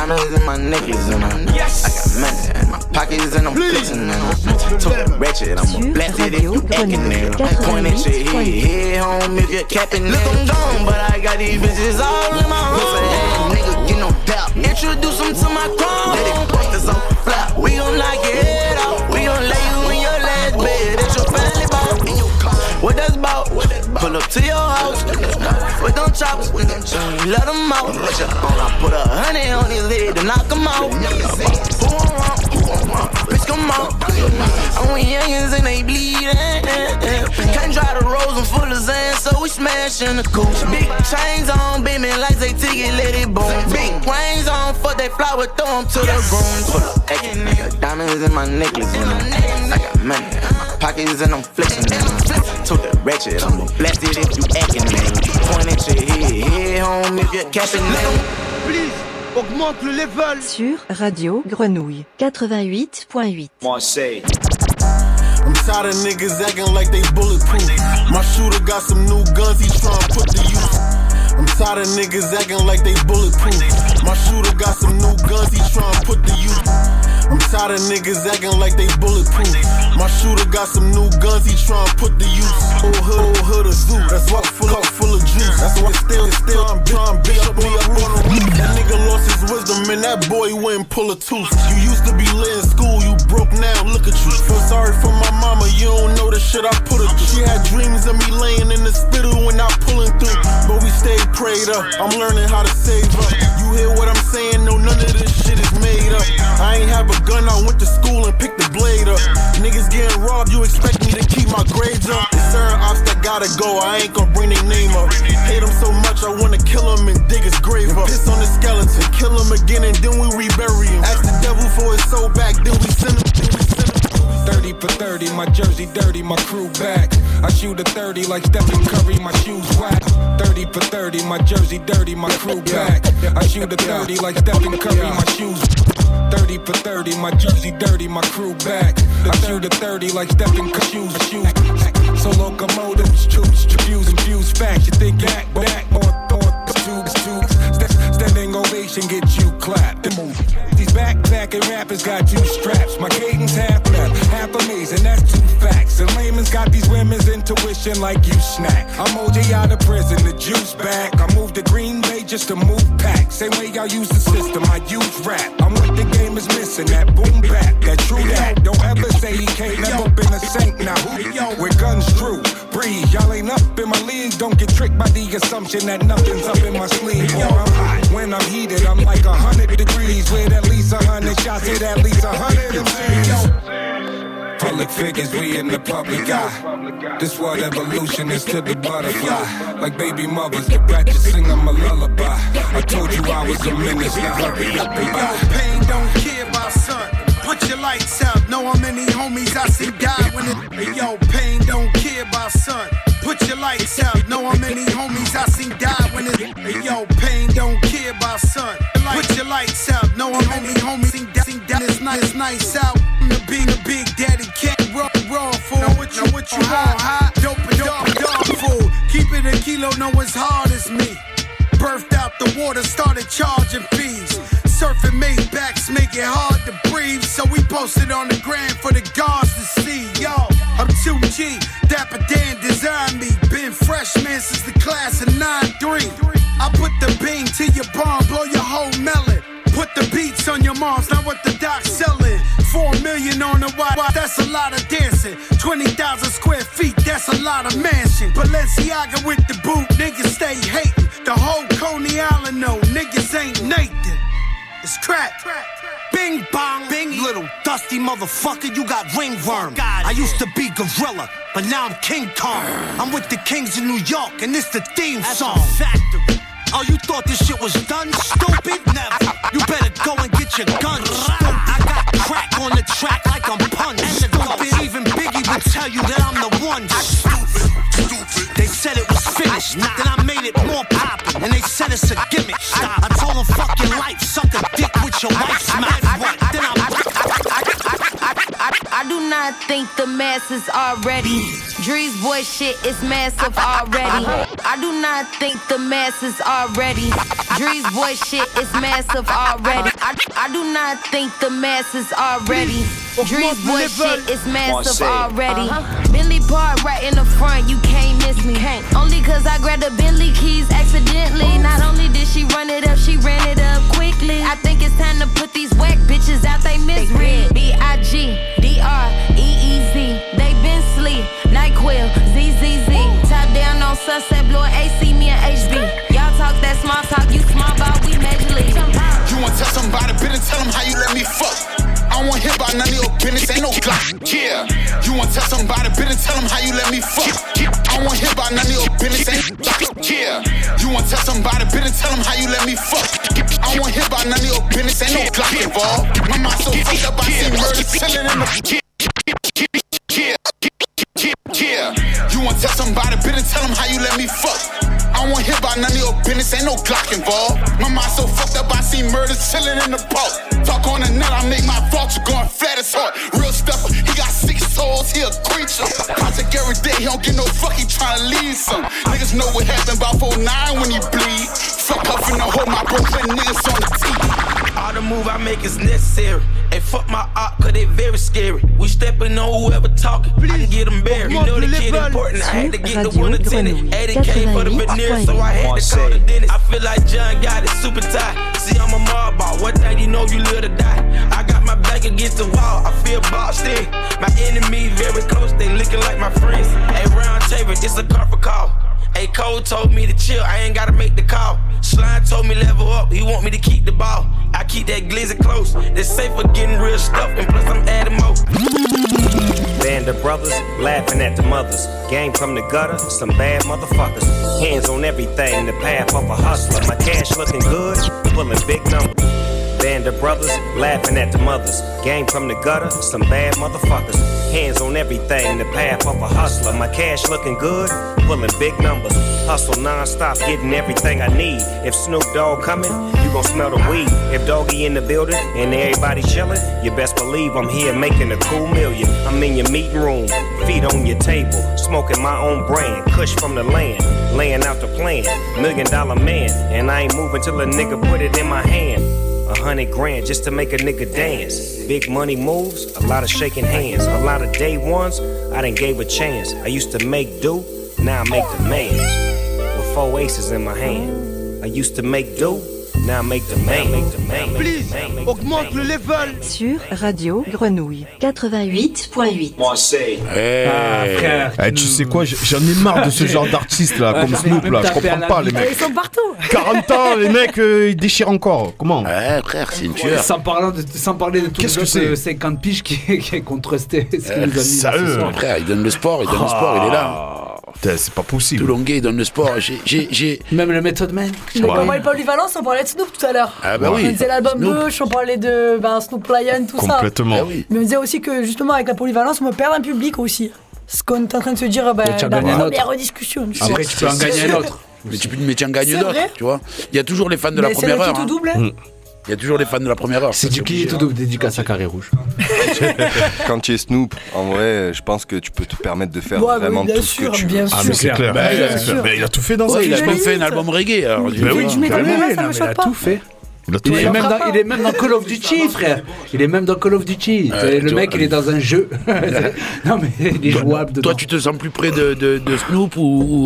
[SPEAKER 29] Diamonds in my necklace and I, I got money in my pockets and I'm flexing now. Took ratchet, I'm a blasted if you acting there. Point at your head, head home if you're capping. Look, I'm gone, but I got these bitches all in my home. Nigga, get no doubt. Introduce them to my chrome. Let it bust us on flat. We gon' knock your head off. We gon' lay you in your last bed. That's your family ball. In your car. What that's about? Pull up to your house. With them choppers. Let them out. I put a honey on his head to knock him out. Who I'm wrong? Bitch, come on. And we youngins and they bleeding. Can't dry the rose, I'm full of sand, so we smashing the coupe. Big chains on, beaming like they ticket, let it boom. Big rings on, fuck that flower, throw 'em to the groom. Full of acting, nigga. Diamonds in my necklace, I got money pockets, and I'm flexing. Took the ratchet, I'm to blast it if you acting, man. Point at your head, head home if you're capping, man.
[SPEAKER 3] Please, augmente le level.
[SPEAKER 5] Sur Radio Grenouille 88.8.
[SPEAKER 32] I'm tired of niggas acting like they bulletproof. My shooter got some new guns, he tryna put the use. I'm tired of niggas acting like they bulletproof. My shooter got some new guns, he tryna put the use. I'm tired of niggas acting like they bulletproof. My shooter got some new guns, he tryna put the use. Old hood, old hood, a zoo. That's why full of, full of juice. That's why still, still, I'm trying bitch up me up on the roof. That nigga lost his wisdom and that boy and pull a tooth. You used to be lit in school, you broke now, look at you. Feel sorry for my mama, you don't know the shit I put her through. She had dreams of me laying in the spittle when I pulling through. But we stayed prayed up, I'm learning how to save up. You hear what I'm saying? No, none of this shit is made up. I ain't have a gun, I went to school and picked the blade up. Niggas getting robbed, you expect me to keep my grades up. There's certain ops that gotta go, I ain't gonna bring their name up. Hate them so much, I wanna kill him and dig his grave up. Piss on the skeleton, kill him again and then we rebury him. Ask the devil for his soul back, then we send him. Then we send him.
[SPEAKER 33] 30 for 30, my jersey dirty, my crew back. I shoot a 30 like Stephen Curry, my shoes whack. 30 for 30, my jersey dirty, my crew back. I shoot a 30 like Stephen Curry, my shoes. 30 for 30, my jersey dirty, my crew back. I shoot a 30 like Stephen Curry, shoes, shoes. So locomotives, troops, fuse and fuse facts. You think act, back, or, or, tubes, tubes. Station get you clapped. These backpacking rappers got you straps. My cadence half left, half amazing, that's two facts. And layman's got these women's intuition like you snack. I'm OJ out of prison, the juice back. I moved to Green Bay just to move pack. Same way y'all use the system, I use rap. I'm what the game is missing, that boom back, that true that. Don't ever say he can't never been a saint now. Who with guns drew? Breathe, y'all ain't up in my league. Don't get tricked by the assumption that nothing's up in my sleeve. Boy, I'm hot. When I'm heated, I'm like a hundred degrees. With at least a hundred shots, hit at least a hundred MCs. Public figures, we in the public eye. This what evolution is to the butterfly. Like baby mothers, the ratchet sing them a lullaby. I told you I was a menace, now hurry up and buy.
[SPEAKER 34] Pain don't care about son. Put your lights out. Know how many homies I see die when it. Hey, yo, pain don't care about son. Put your lights out. Know how many homies I seen die when it. Hey, yo, pain don't care about son. Put your lights out. Know how many homies seen die. Seen die. It's nice, nice out. I'm the big, the big daddy can't roll, roll fool. Know what you, what you want, hot? Dope dog, dog fool. Keep it a kilo, know as hard as me. Birthed out the water, started charging fees. Surfing Maybachs make it hard to breathe. So we posted on the gram for the guards to see. Yo, I'm 2G, Dapper Dan designed me. Been freshman since the class of 9-3. I put the bean to your bomb, blow your whole melon. Put the beats on your mom's, not what the doc's selling. Four million on the wide, that's a lot of dancing. 20,000 square feet, that's a lot of mansion. Balenciaga with the boot, niggas stay hating. The whole Coney Island no, niggas ain't Nathan. It's crack. Bing bong, bing, little dusty motherfucker, you got ringworm. I used to be gorilla, but now I'm King Kong. I'm with the Kings of New York, and it's the theme song. Factory. Oh, you thought this shit was done, stupid? Never. You better go and get your gun. I got crack on the track like I'm punched. And Stupid. Even Biggie would tell you that I'm the one. Stupid. stupid. They said it was finished, then I made it more poppin', and they said it's a gimmick. Stop. I a your wife's mouth. What? Then I'm
[SPEAKER 30] I do not think the masses are ready. Drees boy shit is massive already. I do not think the masses are ready. Drees boy shit is massive already. I, I do not think the masses are ready. Drees boy shit is massive already. Bentley park right in the front, you can't miss me. Only cause I grabbed the Bentley keys accidentally. Not only did she run it up, she ran it up quickly. I think it's time to put these whack bitches out they misery. B I G D R E E Z. They been sleep. NyQuil, ZZZ. Top down on Sunset, blowing AC, me and HB. Y'all talk that small talk, you
[SPEAKER 35] tell somebody, better tell them how you let me fuck. I don't wanna hear about none of your business, ain't no clock. Yeah. You wanna tell somebody, better tell them how you let me fuck. I don't wanna hear about none of your business, ain't no clock. Yeah. You wanna tell somebody, better tell them how you let me fuck. I don't wanna hear about none of your business, ain't no clock involved. My mind so fucked up, I see murder chillin' in the. Yeah, yeah. You wanna tell somebody, better tell them how you let me fuck. Don't wanna hear none of your business, ain't no Glock involved. My mind so fucked up, I see murder chillin' in the park. Talk on the net, I make my vulture going flat as hard. Real stuff, he got six souls, he a creature. Project every day, he don't get no fuck, he tryna lead some. Niggas know what happened about 49 when he bleed. Fuck up in the hole, my broken niggas on the team.
[SPEAKER 5] Move I make is necessary. And fuck my art, cause they very scary. We stepping on whoever talking. I can get them buried. You know the kid important. I had to get the one attendant. 80k for the veneer, so I had to call the dentist. I feel like John got it super tight. See, I'm a mob ball. One thing you know, you live to die. I got my back against the wall. I feel boxed in. My enemies very close. They looking like my friends. Hey, round table, it's a comfort call. Hey, Cole told me to chill, I ain't gotta make the call. Slime told me level up, he want me to keep the ball. I keep that glizzy close, it's safe for getting real stuff, and plus I'm adding more.
[SPEAKER 36] Band of brothers laughing at the mothers. Gang from the gutter, some bad motherfuckers. Hands on everything, the path of a hustler. My cash looking good, pulling big numbers. Band of brothers laughing at the mothers. Gang from the gutter, some bad motherfuckers. Hands on everything, the path of a hustler. My cash looking good, pulling big numbers. Hustle non-stop, getting everything I need. If Snoop Dogg coming, you gon' smell the weed. If Doggy in the building and everybody chillin', you best believe I'm here making a cool million. I'm in your meeting room, feet on your table, smoking my own brand, Kush from the land. laying out the plan. Million dollar man, and I ain't moving till a nigga put it in my hand. A hundred grand just to make a nigga dance. Big money moves, a lot of shaking hands. A lot of day ones, I didn't gave a chance. I used to make do, now I make demands. With four aces in my hand. I used to make do, now make. Make demand.
[SPEAKER 3] Please, augmente le level.
[SPEAKER 5] Sur Radio Grenouille 88.8.
[SPEAKER 8] Moi, c'est.
[SPEAKER 7] Ah, frère.
[SPEAKER 2] Eh, tu sais quoi, j'en ai marre de ce genre d'artistes là, comme Snoop là, je comprends pas les
[SPEAKER 9] Ils
[SPEAKER 2] mecs.
[SPEAKER 9] sont partout.
[SPEAKER 2] 40 ans, les mecs, euh, ils déchirent encore. Comment
[SPEAKER 8] Ouais, frère, c'est une tueur.
[SPEAKER 7] Sans, parler de, sans parler de tout
[SPEAKER 2] Qu'est-ce que c'est
[SPEAKER 7] 50 piges qui, qui est contrasté. Ce qu'il
[SPEAKER 8] Euh,
[SPEAKER 7] nous a mis
[SPEAKER 2] sérieux
[SPEAKER 7] ce soir.
[SPEAKER 8] Frère, il donne le sport, il donne le sport, il est là.
[SPEAKER 2] C'est pas possible.
[SPEAKER 8] Tout longué, il donne le sport. J'ai- J'ai. j'ai-
[SPEAKER 7] Même le méthode man.
[SPEAKER 9] Mais on parlait de polyvalence, on parlait de Snoop tout à l'heure.
[SPEAKER 8] Ah bah
[SPEAKER 9] On
[SPEAKER 8] oui.
[SPEAKER 9] disait l'album. Bush, on parlait de ben, Snoop Lion, tout ça.
[SPEAKER 2] Complètement.
[SPEAKER 8] Ah oui.
[SPEAKER 9] Mais on disait aussi que justement avec la polyvalence, on me perd un public aussi. Ce qu'on est en train de se dire
[SPEAKER 7] as
[SPEAKER 9] dans la première
[SPEAKER 7] autre.
[SPEAKER 9] rediscussion.
[SPEAKER 7] Après, tu peux en gagner un autre.
[SPEAKER 8] Mais tu peux mais tu en gagnes
[SPEAKER 9] C'est
[SPEAKER 8] d'autres, tu vois. Il y a toujours les fans de la
[SPEAKER 9] Mais c'est
[SPEAKER 8] première heure.
[SPEAKER 9] qui tout
[SPEAKER 8] hein.
[SPEAKER 9] double. hein.
[SPEAKER 8] Il y a toujours les fans de la première heure.
[SPEAKER 7] C'est du qui tout double dédicace à Carré Rouge.
[SPEAKER 25] Quand tu es Snoop, en vrai, je pense que tu peux te permettre de faire
[SPEAKER 9] Ouais,
[SPEAKER 25] vraiment
[SPEAKER 9] oui, bien
[SPEAKER 25] tout ce
[SPEAKER 9] sûr,
[SPEAKER 25] que tu
[SPEAKER 9] bien
[SPEAKER 25] veux.
[SPEAKER 9] sûr.
[SPEAKER 2] Ah, mais c'est clair.
[SPEAKER 8] Bah,
[SPEAKER 2] Mais
[SPEAKER 8] bien
[SPEAKER 2] il a-
[SPEAKER 9] sûr.
[SPEAKER 2] mais il a tout fait dans
[SPEAKER 8] Ouais, il a même fait un album reggae. Alors,
[SPEAKER 2] Mais
[SPEAKER 8] tu
[SPEAKER 2] oui,
[SPEAKER 8] vois.
[SPEAKER 2] Carrément.
[SPEAKER 7] Non, mais il a
[SPEAKER 9] pas.
[SPEAKER 7] tout fait.
[SPEAKER 2] Il a tout
[SPEAKER 7] Il est,
[SPEAKER 2] fait.
[SPEAKER 7] même dans, il est même dans Call of Duty, frère. Il est même dans Call of Duty. Le
[SPEAKER 8] tu
[SPEAKER 7] mec,
[SPEAKER 8] vois.
[SPEAKER 7] il est dans un jeu. non, mais il est jouable dedans.
[SPEAKER 8] Toi, tu te sens plus près de, de, de Snoop ou,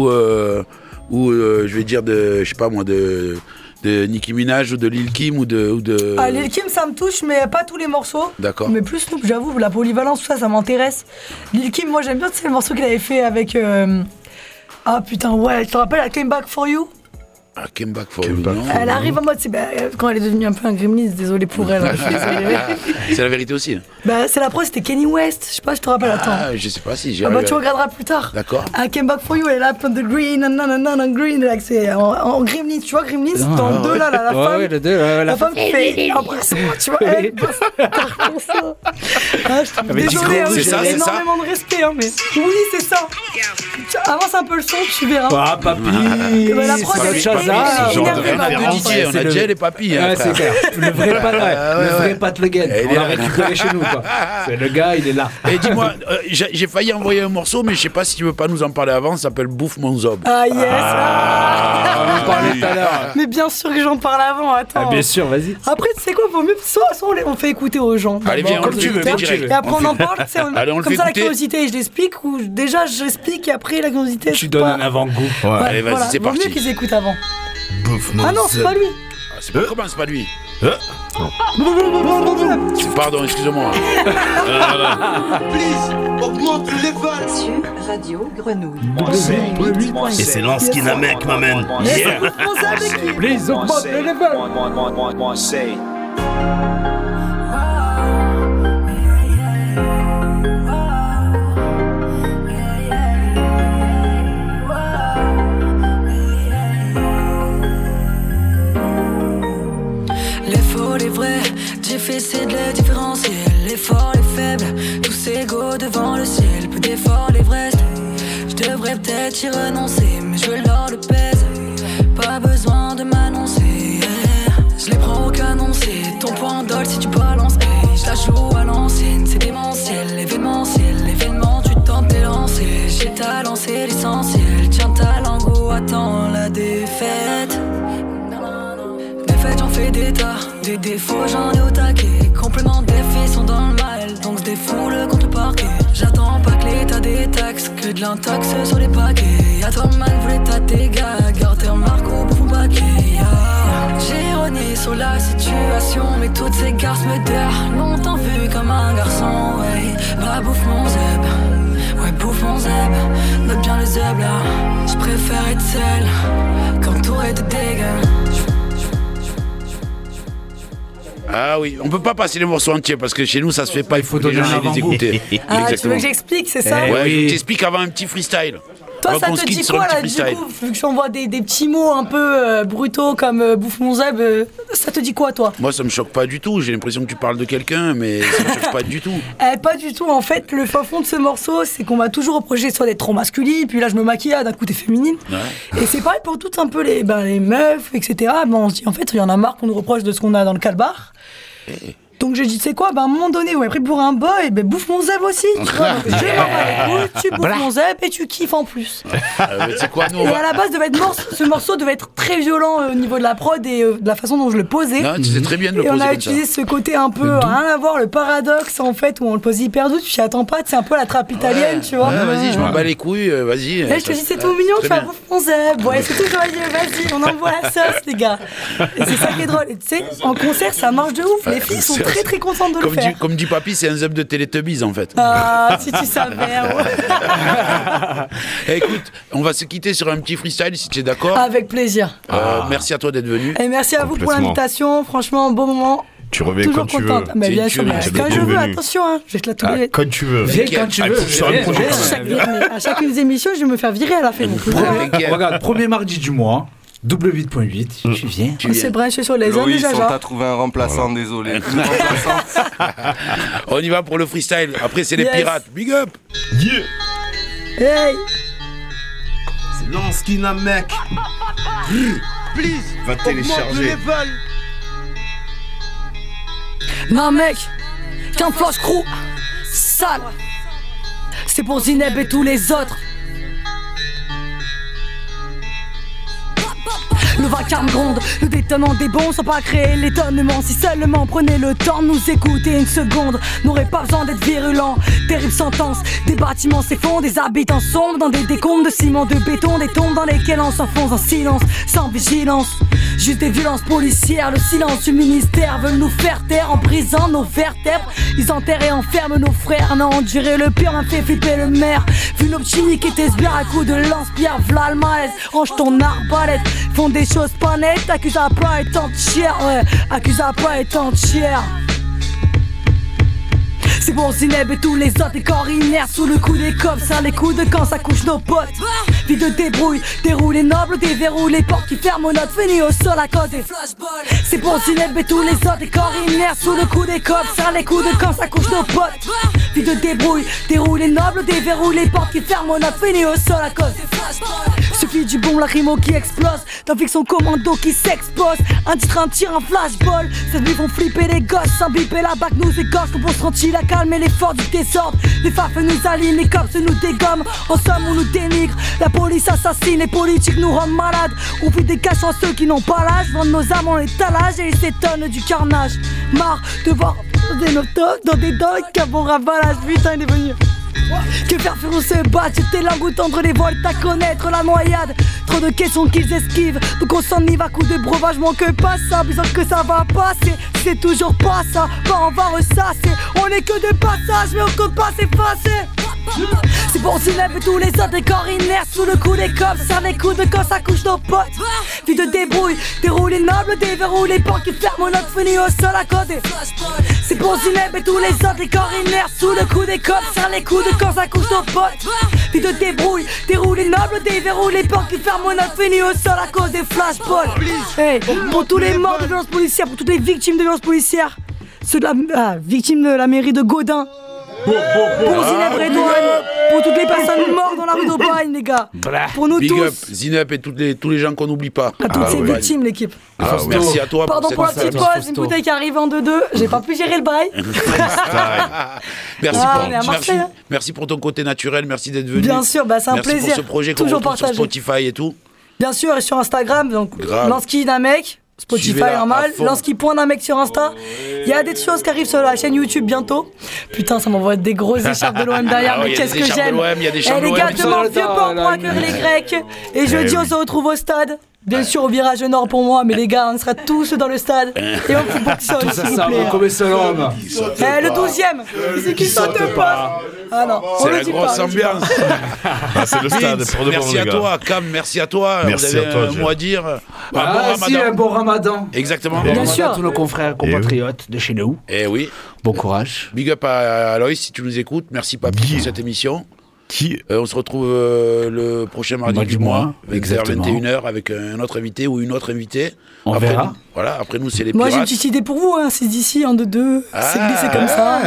[SPEAKER 8] ou, euh, ou, euh, je vais dire de, je sais pas moi, de, de Nicki Minaj ou de Lil Kim ou de, ou de.
[SPEAKER 9] Ah, Lil Kim, ça me touche, mais pas tous les morceaux.
[SPEAKER 8] D'accord.
[SPEAKER 9] Mais plus Snoop, j'avoue, la polyvalence, tout ça, ça m'intéresse. Lil Kim, moi j'aime bien, c'est le morceau qu'il avait fait avec. euh, Ah putain, ouais, tu te rappelles, I Came Back For You?
[SPEAKER 8] Ah, Came Back for
[SPEAKER 2] Came
[SPEAKER 8] You,
[SPEAKER 2] Back
[SPEAKER 8] non
[SPEAKER 9] Elle arrive en mode, c'est bah, euh, quand elle est devenue un peu un gremlin, désolé pour elle. hein, je suis désolée.
[SPEAKER 8] C'est la vérité aussi. hein.
[SPEAKER 9] bah, c'est la preuve, c'était Kenny West, je sais pas, je te rappelle, attends.
[SPEAKER 8] Ah, je sais pas si j'ai.
[SPEAKER 9] Ah bah tu regarderas plus tard.
[SPEAKER 8] D'accord.
[SPEAKER 9] I came back for you, elle est là, plein de green, nanana, green, là, c'est en, en Gremlins, tu vois, Gremlins, dans le 2 là, la, femme.
[SPEAKER 7] ouais, le deux, ouais, la
[SPEAKER 9] La femme fait impression, tu vois, elle passe ça. Ah, je désolée,
[SPEAKER 7] du
[SPEAKER 9] hein, j'ai
[SPEAKER 8] c'est c'est
[SPEAKER 9] énormément de respect, hein, mais oui, c'est ça. Avance un peu le son, tu verras.
[SPEAKER 7] Ah, papy
[SPEAKER 9] bah, la prod,
[SPEAKER 8] Genre de de Didier, on a
[SPEAKER 7] le-
[SPEAKER 8] déjà les papilles. hein,
[SPEAKER 7] c'est clair. Le vrai pat, le vrai Pat Le Guen. On
[SPEAKER 8] il est-
[SPEAKER 7] l'a récupéré chez nous, quoi. C'est le gars, il est là.
[SPEAKER 8] Et dis-moi, euh, j'ai failli envoyer un morceau, mais je sais pas si tu veux pas nous en parler avant. Ça s'appelle Bouffe mon zob.
[SPEAKER 9] Ah yes
[SPEAKER 7] On en parlait tout à l'heure.
[SPEAKER 9] Mais bien sûr que j'en parle avant, attends.
[SPEAKER 7] Ah, bien sûr, vas-y.
[SPEAKER 9] Après, tu sais quoi, vaut mieux, soit, soit on, fait écouter aux gens.
[SPEAKER 8] Allez, viens, on
[SPEAKER 9] comme
[SPEAKER 8] le
[SPEAKER 9] tu
[SPEAKER 8] fait
[SPEAKER 9] veux. Et après,
[SPEAKER 8] On
[SPEAKER 9] en parle, comme ça, la curiosité, je l'explique, ou déjà j'explique, et après la curiosité.
[SPEAKER 7] Tu
[SPEAKER 9] je
[SPEAKER 7] donnes un avant-goût.
[SPEAKER 8] Allez, vas-y, c'est
[SPEAKER 9] Vaut mieux
[SPEAKER 8] parti.
[SPEAKER 9] qu'ils écoutent avant.
[SPEAKER 2] Bouffe mon
[SPEAKER 9] Ah non, c'est pas lui.
[SPEAKER 8] Ah, c'est pas comment, c'est pas lui.
[SPEAKER 2] Euh,
[SPEAKER 8] C'est- Pardon, excuse-moi.
[SPEAKER 3] Please, augmente le level.
[SPEAKER 5] Sur Radio Grenouille
[SPEAKER 2] Et c'est l'ancien mec, ma man. Yeah.
[SPEAKER 7] Please, augmente le level.
[SPEAKER 22] Difficile de les différencier. Les forts, les faibles, tous égaux devant le ciel. Peu d'efforts, l'Everest. Je devrais peut-être y renoncer, mais je veux l'or le pèse. Pas besoin de m'annoncer. Je les prends au canon, c'est ton point d'ol si tu balances. Hey, je la joue à l'ancienne, c'est démentiel, événementiel. L'événement, tu tentes tes lancers. J'ai talent, c'est l'essentiel. Tiens ta langue ou attends la défaite. Des faits, des tas. Défauts, j'en ai au taquet. Complément des filles sont dans le mal, donc se défoule contre parquet. J'attends pas que l'état des taxes, que de l'intox sur les paquets. Y'a toi, man, voulait tâter gars. Garde tes remarques au paquet. J'ironie sur la situation, mais toutes ces garces me derrent. Longtemps vu comme un garçon, ouais. Va bouffe mon zeb. Ouais, bouffe mon zeb. Note bien le zeb là. J'préfère être seul, qu'entouré de dégâts.
[SPEAKER 8] Ah oui, on peut pas passer les morceaux entiers parce que chez nous ça se fait pas, il faut
[SPEAKER 7] donner
[SPEAKER 8] déjà
[SPEAKER 7] un
[SPEAKER 8] les écouter.
[SPEAKER 9] Ah, tu veux que j'explique, c'est ça
[SPEAKER 7] Eh
[SPEAKER 8] Ouais,
[SPEAKER 7] oui.
[SPEAKER 8] je t'explique avant un petit freestyle.
[SPEAKER 9] Toi, ça te dit quoi là, du coup, vu que j'envoie des, des petits mots un peu euh, brutaux comme euh, bouffe mon zeb, euh, ça te dit quoi, toi?
[SPEAKER 8] Moi ça me choque pas du tout, j'ai l'impression que tu parles de quelqu'un, mais ça me choque pas du tout.
[SPEAKER 9] Eh, pas du tout, en fait, le fin fond de ce morceau, c'est qu'on m'a toujours reproché soit d'être trop masculine, puis là je me maquille, ah, d'un coup t'es féminine.
[SPEAKER 8] Ouais.
[SPEAKER 9] Et c'est pareil pour toutes un peu les, ben, les meufs, etc. Ben, on se dit, en fait, il y en a marre qu'on nous reproche de ce qu'on a dans le calbar.
[SPEAKER 2] Donc j'ai dit, c'est quoi bah, À un moment donné, m'avez pris pour un boy, ben bouffe mon zèbre aussi. Tu vois, donc les couilles, tu bouffes mon zèbre et tu kiffes en plus.
[SPEAKER 8] Euh, mais c'est quoi, nous on
[SPEAKER 2] Et
[SPEAKER 8] va-
[SPEAKER 2] à la base, devait être ce morceau devait être très violent euh, au niveau de la prod et euh, de la façon dont je le posais.
[SPEAKER 8] Non, tu sais très bien de le
[SPEAKER 2] et on
[SPEAKER 8] poser
[SPEAKER 2] a
[SPEAKER 8] comme
[SPEAKER 2] utilisé ce côté un peu, rien à voir, le paradoxe en fait, où on le pose hyper doux, tu t'y attends pas, c'est un peu la trappe italienne, tu vois.
[SPEAKER 8] Ouais, vas-y, je m'en bats les couilles, euh, vas-y.
[SPEAKER 2] Et je te dis, c'est tout mignon, tu vas bouffer mon zèbre. Ouais, c'est tout joyeux, vas-y, on envoie la sauce, les gars. Et c'est ça qui est drôle. Et tu sais, en concert, ça marche de ouf. Les filles sont
[SPEAKER 8] C'est-
[SPEAKER 2] très très contentes de le
[SPEAKER 8] Comme
[SPEAKER 2] faire.
[SPEAKER 8] dit, comme dit Papy, c'est un zeb de Teletubbies en fait.
[SPEAKER 2] Ah, si tu savais. ouais.
[SPEAKER 8] Eh, écoute, on va se quitter sur un petit freestyle si tu es d'accord.
[SPEAKER 2] Avec plaisir.
[SPEAKER 8] Euh, Merci à toi d'être venu.
[SPEAKER 2] Et merci à vous pour l'invitation. Franchement, bon moment.
[SPEAKER 3] Tu reviens quand tu veux.
[SPEAKER 2] contente. Ah, Mais bien sûr, quand je veux, attention, hein, je vais te la
[SPEAKER 3] Ah,
[SPEAKER 2] tourner.
[SPEAKER 3] quand tu veux.
[SPEAKER 7] Viens quand tu
[SPEAKER 3] Ah,
[SPEAKER 7] veux.
[SPEAKER 3] sur un projet,
[SPEAKER 7] Viens.
[SPEAKER 3] quand même.
[SPEAKER 2] Chaque, à chacune des émissions, je vais me faire virer à la fin.
[SPEAKER 7] Regarde, premier mardi du mois, double 8.8, tu viens.
[SPEAKER 2] On s'est branché sur les zones de
[SPEAKER 25] Loïs, on t'a trouvé un remplaçant, désolé.
[SPEAKER 8] On y va pour le freestyle. Après, c'est les
[SPEAKER 2] Yes.
[SPEAKER 8] pirates. Big up
[SPEAKER 2] Hey
[SPEAKER 37] C'est Lanskin mec. Please,
[SPEAKER 3] Va télécharger.
[SPEAKER 9] Non mec, qu'un flash crew sale. C'est pour Zineb et tous les autres. Le vacarme gronde, le détonnement des bons sans pas créer l'étonnement. Si seulement prenez le temps de nous écouter une seconde, n'aurait pas besoin d'être virulent. Terrible sentence, des bâtiments s'effondrent, des habitants sombres dans des décombres de ciment, de béton, des tombes dans lesquelles on s'enfonce en silence, sans vigilance. Juste des violences policières, le silence du ministère veulent nous faire taire en brisant nos vertèbres. Ils enterrent et enferment nos frères, non, endurer le pire m'a fait flipper le maire. Vu nos chimiques et tes sbires à coups de lance-pierre, v'là le malaise. Range ton arbalète, font des choses pas nettes, accuse à pas cher, ouais, accuse à pas étant cher. C'est pour Zineb et tous les autres, des corps inertes sous le coup des cops, ça les coups de quand ça couche nos potes. Vie de débrouille, déroule les nobles, déverrouille les portes qui ferment notre fini au sol à cause des flashballs. C'est pour Zineb et tous les autres, des corps inertes sous le coup des cops, ça les coups de quand ça couche nos potes. Vie de débrouille, déroule les nobles, déverrouille les portes qui ferment notre fini au sol à cause des flashballs. Suffit du bon lacrymo qui explose, d'un fiction commando qui s'expose. Un titre, un tir, un flashball. Ces nuits vont flipper les gosses, sans biper la bague nous égorge. Qu'on se tranquille la calme et l'effort du désordre. Les fafes nous alignent, les cops nous dégomment. En somme, on nous dénigre. La police assassine, les politiques nous rendent malades. On vit des cachants à ceux qui n'ont pas l'âge. Vendent nos âmes en étalage et ils s'étonnent du carnage. Marre de voir des notos dans des dogs avons ravalage. Putain, il est venu. Que faire faire on se bat, jeter la goutte entre les voiles, t'as connaître la noyade. Trop de questions qu'ils esquivent, donc on s'enivre à coups de breuvage, manque pas ça, bizarre que ça va passer. C'est toujours pas ça, bah on va ressasser. On est que de passage, mais on compte pas s'effacer. C'est pour Zineb et tous les autres des corps inertes sous le coup des cops, ça les coups de quand ça couche nos potes. Vie de débrouille, déroule les nobles, déverrouille les portes qui ferment notre fini au sol à côté. C'est pour Zineb et tous les autres des corps inertes sous le coup des cops, ça les coups de ça couche nos potes. De débrouille, déroule les nobles, déverrouille les portes qui ferment notre fini au sol à cause des flashballs. Hey, pour tous les morts de violences policières, pour toutes les victimes de violences policières, ceux de la ah, victimes de la mairie de Gaudin. Pour Zineb Redouane, pour toutes les personnes mortes dans la rue d'Aubagne, les gars. Pour nous
[SPEAKER 8] Big
[SPEAKER 2] tous.
[SPEAKER 8] up, Zinep et toutes les, tous les gens qu'on n'oublie pas.
[SPEAKER 2] À toutes ces victimes, l'équipe.
[SPEAKER 8] Ah, merci à toi.
[SPEAKER 2] Pardon pour la petite pause, une bouteille qui arrive en 2-2. J'ai pas pu gérer le bail.
[SPEAKER 8] Merci,
[SPEAKER 2] Ah,
[SPEAKER 8] pour, merci,
[SPEAKER 2] hein.
[SPEAKER 8] merci pour ton côté naturel, merci d'être venu.
[SPEAKER 2] Bien sûr, bah, c'est un
[SPEAKER 8] merci
[SPEAKER 2] plaisir.
[SPEAKER 8] pour ce projet qu'on retrouve sur. Spotify et tout.
[SPEAKER 2] Bien sûr, et sur Instagram, donc. Lansky d'un mec, Spotify
[SPEAKER 8] Suivez-la à
[SPEAKER 2] normal,
[SPEAKER 8] fond.
[SPEAKER 2] Lansky point d'un mec sur Insta. Il y a des choses qui arrivent sur la chaîne YouTube bientôt. Putain, ça m'envoie des grosses écharpes de l'OM derrière,
[SPEAKER 8] Ah
[SPEAKER 2] mais qu'est-ce que j'aime.
[SPEAKER 8] l'OM, il y a des
[SPEAKER 2] Eh les gars,
[SPEAKER 8] le
[SPEAKER 2] vieux pour accueillir
[SPEAKER 8] il-
[SPEAKER 2] les Grecs. Et jeudi, on se retrouve au stade. Bien sûr, au virage nord pour moi, mais les gars, on sera tous dans le stade. Et on fout
[SPEAKER 7] Tout
[SPEAKER 2] s'il
[SPEAKER 7] ça,
[SPEAKER 2] vous
[SPEAKER 7] ça
[SPEAKER 2] plaît.
[SPEAKER 7] comme un seul homme.
[SPEAKER 2] Eh, le 12ème, c'est qui saute pas. Ah non, on
[SPEAKER 8] C'est la grosse
[SPEAKER 2] pas.
[SPEAKER 8] ambiance.
[SPEAKER 3] Ah, c'est le stade,
[SPEAKER 8] Vince,
[SPEAKER 3] pour de bon,
[SPEAKER 8] Merci à
[SPEAKER 3] gars.
[SPEAKER 8] toi, Cam, merci à toi.
[SPEAKER 3] Merci
[SPEAKER 8] Vous avez
[SPEAKER 3] à toi,
[SPEAKER 8] un mot à dire. Un
[SPEAKER 7] Ah,
[SPEAKER 8] bon
[SPEAKER 7] si, un
[SPEAKER 8] ramadan.
[SPEAKER 7] bon ramadan.
[SPEAKER 8] Exactement.
[SPEAKER 7] Bon ramadan à tous nos confrères, compatriotes de chez nous.
[SPEAKER 8] Eh oui.
[SPEAKER 7] Bon courage.
[SPEAKER 8] Big up à Aloïs si tu nous écoutes. Merci Papy pour cette émission. Euh, on se retrouve euh, le prochain mardi
[SPEAKER 7] Mardi
[SPEAKER 8] du mois,
[SPEAKER 7] mois,
[SPEAKER 8] 20h,
[SPEAKER 7] exactement.
[SPEAKER 8] 21h, avec un autre invité ou une autre invitée.
[SPEAKER 7] On
[SPEAKER 8] Après,
[SPEAKER 7] verra.
[SPEAKER 8] nous- voilà, après nous, c'est les
[SPEAKER 2] Moi, j'ai une petite idée pour vous, hein. c'est d'ici, en 2-2. C'est
[SPEAKER 8] Ah,
[SPEAKER 2] glissé comme ça.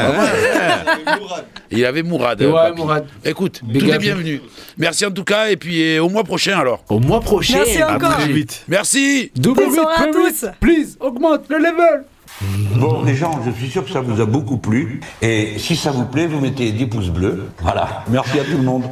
[SPEAKER 8] Il y avait Mourad.
[SPEAKER 7] Ouais,
[SPEAKER 8] euh.
[SPEAKER 7] Mourad.
[SPEAKER 8] Écoute,
[SPEAKER 7] Big
[SPEAKER 8] tout est bienvenu. Merci en tout cas, et puis au mois prochain alors.
[SPEAKER 7] Au mois prochain.
[SPEAKER 2] Merci encore.
[SPEAKER 3] Vite.
[SPEAKER 8] Merci.
[SPEAKER 7] Double
[SPEAKER 2] à
[SPEAKER 7] 8.8.
[SPEAKER 2] tous.
[SPEAKER 7] Please, augmente le level.
[SPEAKER 38] Bon, les gens, je suis sûr que ça vous a beaucoup plu. Et si ça vous plaît, vous mettez des pouces bleus. Voilà. Merci à tout le monde.